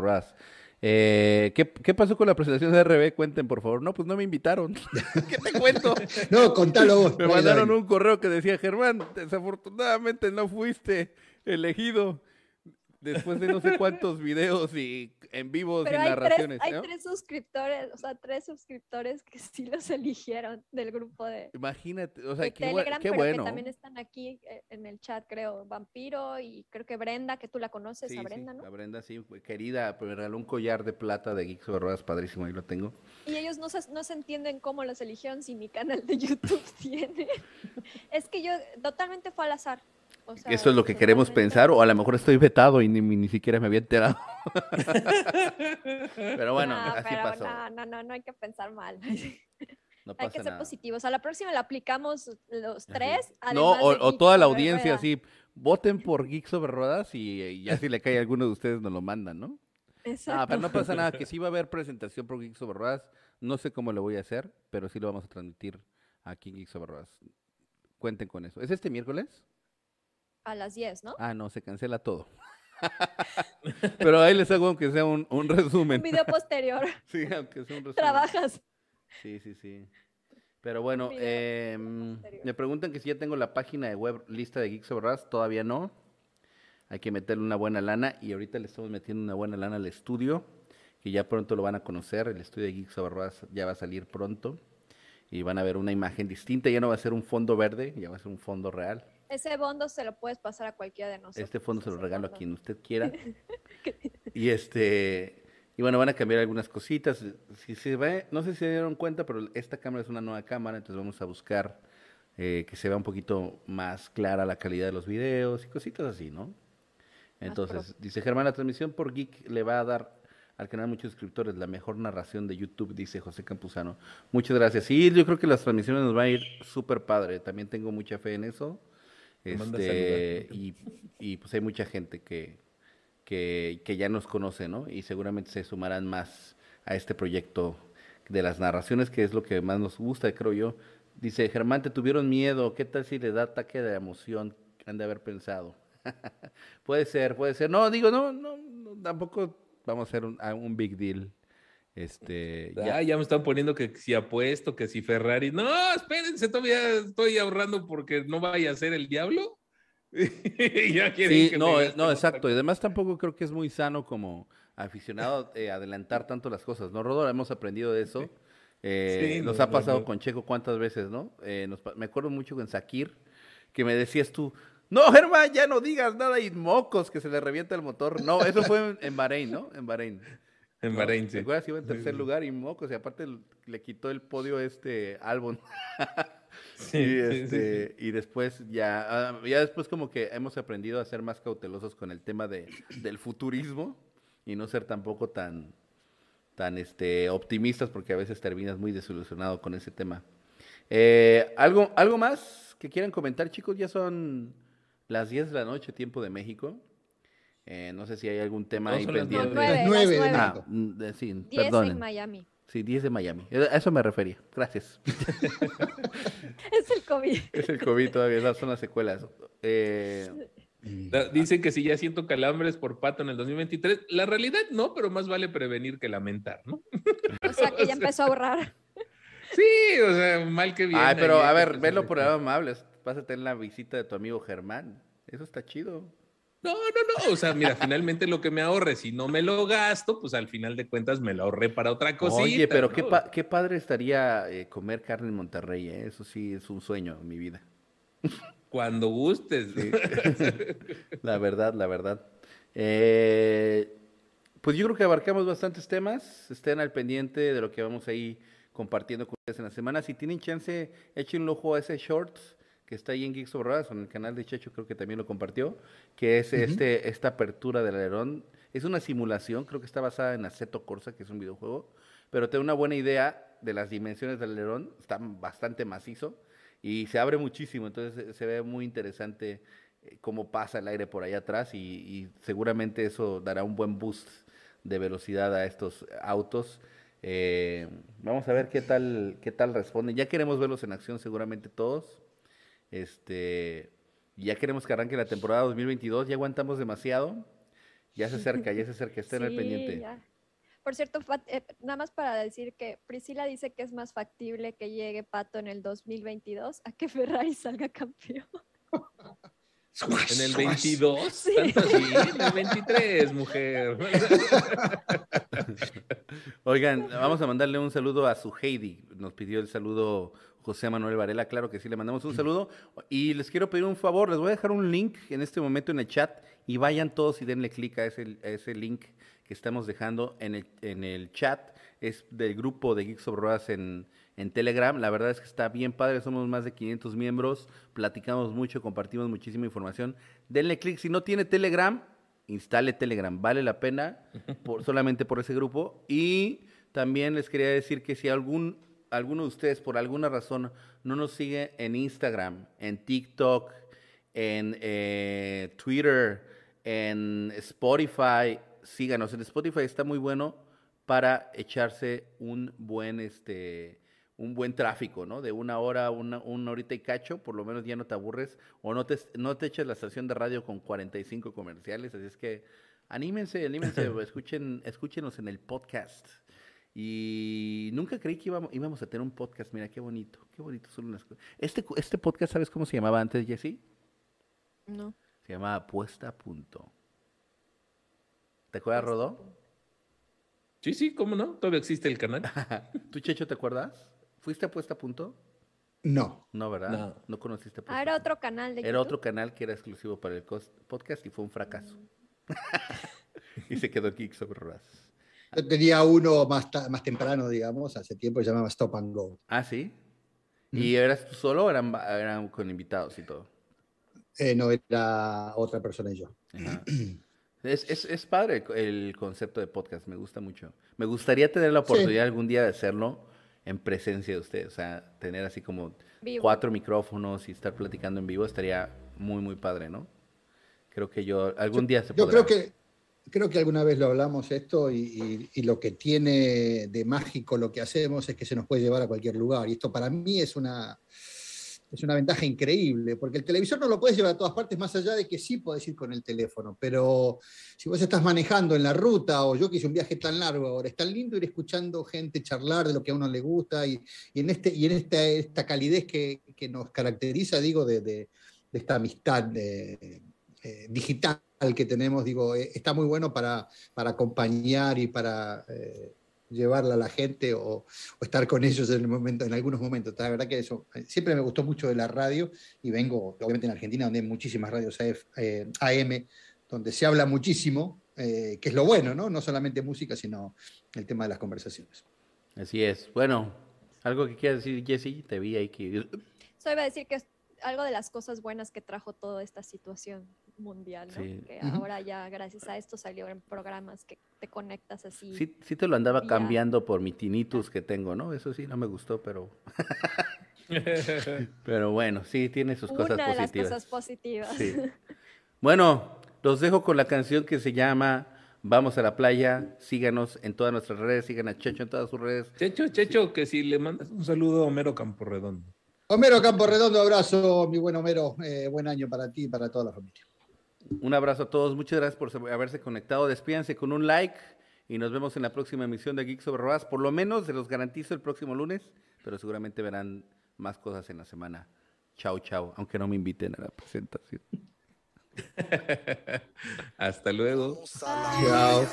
Eh, ¿qué, qué pasó con la presentación de RB? Cuenten, por favor. No, pues no me invitaron. ¿Qué te cuento? No, contalo vos. Me mandaron un correo que decía, Germán, desafortunadamente no fuiste elegido después de no sé cuántos videos y en vivos Pero y hay, tres, narraciones. hay tres suscriptores, o sea, tres suscriptores que sí los eligieron del grupo de, Imagínate, o sea, qué, bue- Telegram, qué pero bueno. que también están aquí eh, en el chat, creo, Vampiro y creo que Brenda, que tú la conoces, Sí, a sí, Brenda, ¿no? La Brenda, sí, querida, pero me regaló un collar de plata de Geeks Ruedas, padrísimo, ahí lo tengo. Y ellos no se, no se entienden cómo los eligieron si mi canal de YouTube tiene. es que yo totalmente fue al azar. O sea, Eso es lo que queremos pensar, o a lo mejor estoy vetado y ni, ni siquiera me había enterado. pero bueno, No, así pero pasó. No, no, no, no hay que pensar mal. No Hay que ser nada. positivos. A la próxima le aplicamos los tres. No, o, o toda la audiencia así, voten por Geek sobre Ruedas y, y ya si le cae a alguno de ustedes nos lo mandan, ¿no? Exacto. Ah, pero no pasa nada, que sí va a haber presentación por Geek sobre Ruedas. No sé cómo lo voy a hacer, pero sí lo vamos a transmitir aquí en Geek sobre Ruedas. Cuenten con eso. ¿Es este miércoles? A las 10, ¿no? Ah, no, se cancela todo. pero ahí les hago aunque sea un, un resumen. Un video posterior. Sí, aunque sea un resumen. Trabajas. Sí, sí, sí. Pero bueno, posterior. me preguntan que si ya tengo la página de web lista de Geeks Ruedas. Todavía no. Hay que meterle una buena lana y ahorita le estamos metiendo una buena lana al estudio, que ya pronto lo van a conocer. El estudio de Geeks Ruedas ya va a salir pronto y van a ver una imagen distinta. Ya no va a ser un fondo verde, ya va a ser un fondo real. Ese bondo se lo puedes pasar a cualquiera de nosotros. Este fondo se lo regalo a quien usted quiera. Y este y bueno, van a cambiar algunas cositas. Si se ve, no sé si se dieron cuenta, pero esta cámara es una nueva cámara, entonces vamos a buscar eh, que se vea un poquito más clara la calidad de los videos y cositas así, ¿no? Entonces, dice Germán, la transmisión por Geek le va a dar al canal muchos suscriptores, la mejor narración de YouTube, dice José Campuzano. Muchas gracias. Sí, yo creo que las transmisiones nos van a ir súper padre. También tengo mucha fe en eso. Este, y, y, pues hay mucha gente que, que, que ya nos conoce, ¿no? Y seguramente se sumarán más a este proyecto de las narraciones, que es lo que más nos gusta, creo yo. Dice, Germán, te tuvieron miedo, ¿qué tal si le da ataque de emoción? Han de haber pensado. puede ser, puede ser. No, digo, no, no, no, tampoco vamos a hacer un, un big deal. Este, ya. Ah, ya me están poniendo que si apuesto, que si Ferrari. No, espérense, todavía estoy ahorrando porque no vaya a ser el diablo. ya quieren Sí, que no, eh, no, exacto. Y además tampoco creo que es muy sano como aficionado eh, adelantar tanto las cosas, ¿no, Rodolfo? Hemos aprendido de eso. Eh, Sí, nos no, ha pasado no. con Checo cuántas veces, ¿no? Eh, nos me acuerdo mucho con Sakir, que me decías tú, no, Germán, ya no digas nada y mocos, que se le revienta el motor. No, eso fue en, en Bahrein, ¿no? En Bahrein. En. Bahrein, ¿Te sí. Iba en tercer sí. lugar y mocos, y aparte l- le quitó el podio este Albon. Sí, y, sí, este, y después ya, ah, ya después como que hemos aprendido a ser más cautelosos con el tema de, del futurismo y no ser tampoco tan, tan este, optimistas porque a veces terminas muy desilusionado con ese tema. Eh, ¿algo, ¿Algo más que quieran comentar, chicos? Ya son las 10 de la noche, tiempo de México. Eh, no sé si hay algún tema No, ahí pendiente. nueve. Las Las nueve, nueve de las nueve. Ah, México. mm, de- sí, 10 perdonen. en Miami. Sí, 10 de Miami. A eso me refería. Gracias. Es el COVID. Es el COVID todavía, esas son las secuelas. Eh, Da- Dice que si ya siento calambres por pato en el 2023. La realidad no, pero más vale prevenir que lamentar, ¿no? O sea que ya empezó a ahorrar. Sí, o sea, mal que bien. ay, pero a ver, velo por el lado amable. Vas a tener la visita de tu amigo Germán. Eso está chido. No, no, no. O sea, mira, finalmente lo que me ahorre, si no me lo gasto, pues al final de cuentas me lo ahorré para otra cosita. Oye, pero qué, ¿no? pa- qué padre estaría eh, comer carne en Monterrey, ¿eh? Eso sí es un sueño en mi vida. Cuando gustes. Sí. la verdad, la verdad. Eh, pues yo creo que abarcamos bastantes temas. Estén al pendiente de lo que vamos ahí compartiendo con ustedes en la semana. Si tienen chance, echen un ojo a ese shorts que está ahí en Geeks of en el canal de Checho creo que también lo compartió, que es este, esta apertura del alerón. Es una simulación, creo que está basada en Aceto Corsa, que es un videojuego, pero te da una buena idea de las dimensiones del alerón, está bastante macizo y se abre muchísimo, entonces eh, se ve muy interesante eh, cómo pasa el aire por ahí atrás y, y seguramente eso dará un buen boost de velocidad a estos autos. Eh, vamos a ver qué tal, qué tal responden. Ya queremos verlos en acción seguramente todos. Este, ya queremos que arranque la temporada 2022, ya aguantamos demasiado. Ya se acerca, ya se acerca, estén al Sí, pendiente. ya. Por cierto, eh, nada más para decir que Priscila dice que es más factible que llegue Pato en el 2022 a que Ferrari salga campeón. En el 22, Sí. tanto así, en el 23, mujer. Oigan, vamos a mandarle un saludo a su Heidi. Nos pidió el saludo José Manuel Varela. Claro que sí, le mandamos un saludo. Y les quiero pedir un favor. Les voy a dejar un link en este momento en el chat y vayan todos y denle clic a ese, a ese link que estamos dejando en el, en el chat. Es del grupo de Geeks of Rodas en, en Telegram. La verdad es que está bien padre. Somos más de 500 miembros. Platicamos mucho, compartimos muchísima información. Denle clic. Si no tiene Telegram, instale Telegram, vale la pena por, solamente por ese grupo. Y también les quería decir que si algún alguno de ustedes por alguna razón no nos sigue en Instagram, en TikTok, en eh, Twitter, en Spotify, síganos. En Spotify está muy bueno para echarse un buen, este, un buen tráfico, ¿no? De una hora, una, una horita y cacho, por lo menos ya no te aburres o no te, no te echas la estación de radio con 45 comerciales, así es que anímense, anímense, escuchen, escúchenos en el podcast. Y nunca creí que íbamos, íbamos a tener un podcast, mira, qué bonito, qué bonito son cosas. Este, este podcast, ¿sabes cómo se llamaba antes, Jesse? No. Se llamaba Apuesta a Punto. ¿Te acuerdas, Rodó? Sí, sí, cómo no, todavía existe el canal. ¿Tú, Checho, te acuerdas? ¿Fuiste a Apuesta a Punto? No. No, ¿verdad? No. No, conociste Apuesta Ah, era otro canal de Era YouTube. otro canal que era exclusivo para el podcast y fue un fracaso. y se quedó Geek sobre Ruedas. Yo tenía uno más, más temprano, digamos, hace tiempo, que se llamaba Stop and Go. Ah, ¿sí? ¿Y eras tú solo o eran, eran con invitados y todo? Eh, no, era otra persona y yo. Ajá. Es, es, es padre el, concepto de podcast, me gusta mucho. Me gustaría tener la Sí. oportunidad algún día de hacerlo en presencia de ustedes, o sea, tener así como Vivo. cuatro micrófonos y estar platicando en vivo estaría muy, muy padre, ¿no? Creo que yo algún día se Yo podrá. creo que, creo que alguna vez lo hablamos esto y, y- y lo que tiene de mágico lo que hacemos es que se nos puede llevar a cualquier lugar. Y esto para mí es una, es una ventaja increíble, porque el televisor no lo puedes llevar a todas partes, más allá de que sí puedes ir con el teléfono. Pero si vos estás manejando en la ruta, o yo que hice un viaje tan largo ahora, es tan lindo ir escuchando gente charlar de lo que a uno le gusta y, y en, este, y en esta, esta calidez que, que nos caracteriza, digo, de, de- esta amistad eh, digital que tenemos, digo, eh, está muy bueno para, para acompañar y para eh, llevarla a la gente o, o estar con ellos en, el momento, en algunos momentos. La verdad que eso eh, siempre me gustó mucho de la radio y vengo, obviamente, en Argentina, donde hay muchísimas radios AF, eh, AM, donde se habla muchísimo, eh, que es lo bueno, ¿no? No solamente música, sino el tema de las conversaciones. Así es. Bueno, algo que quieras decir, Jesse, te vi ahí que... Eso iba a decir que es algo de las cosas buenas que trajo toda esta situación mundial, ¿no? Sí. Que ahora ya gracias a esto salieron programas que te conectas así. Sí, sí te lo andaba Ya. cambiando por mi tinnitus que tengo, ¿no? Eso sí, no me gustó, pero... Pero bueno, sí, tiene sus cosas Una de las positivas. cosas positivas. Sí. Bueno, los dejo con la canción que se llama Vamos a la playa. Síganos en todas nuestras redes, sigan a Checho en todas sus redes. Checho, Checho, que si le mandas un saludo a Homero Camporredondo. Homero Campo Redondo, abrazo, mi buen Homero. eh, buen año para ti y para toda la familia. Un abrazo a todos, muchas gracias por haberse conectado. Despídanse con un like y nos vemos en la próxima emisión de Geek sobre Ruedas. Por lo menos se los garantizo el próximo lunes, pero seguramente verán más cosas en la semana. Chao, chao, aunque no me inviten a la presentación. Hasta luego. Chao.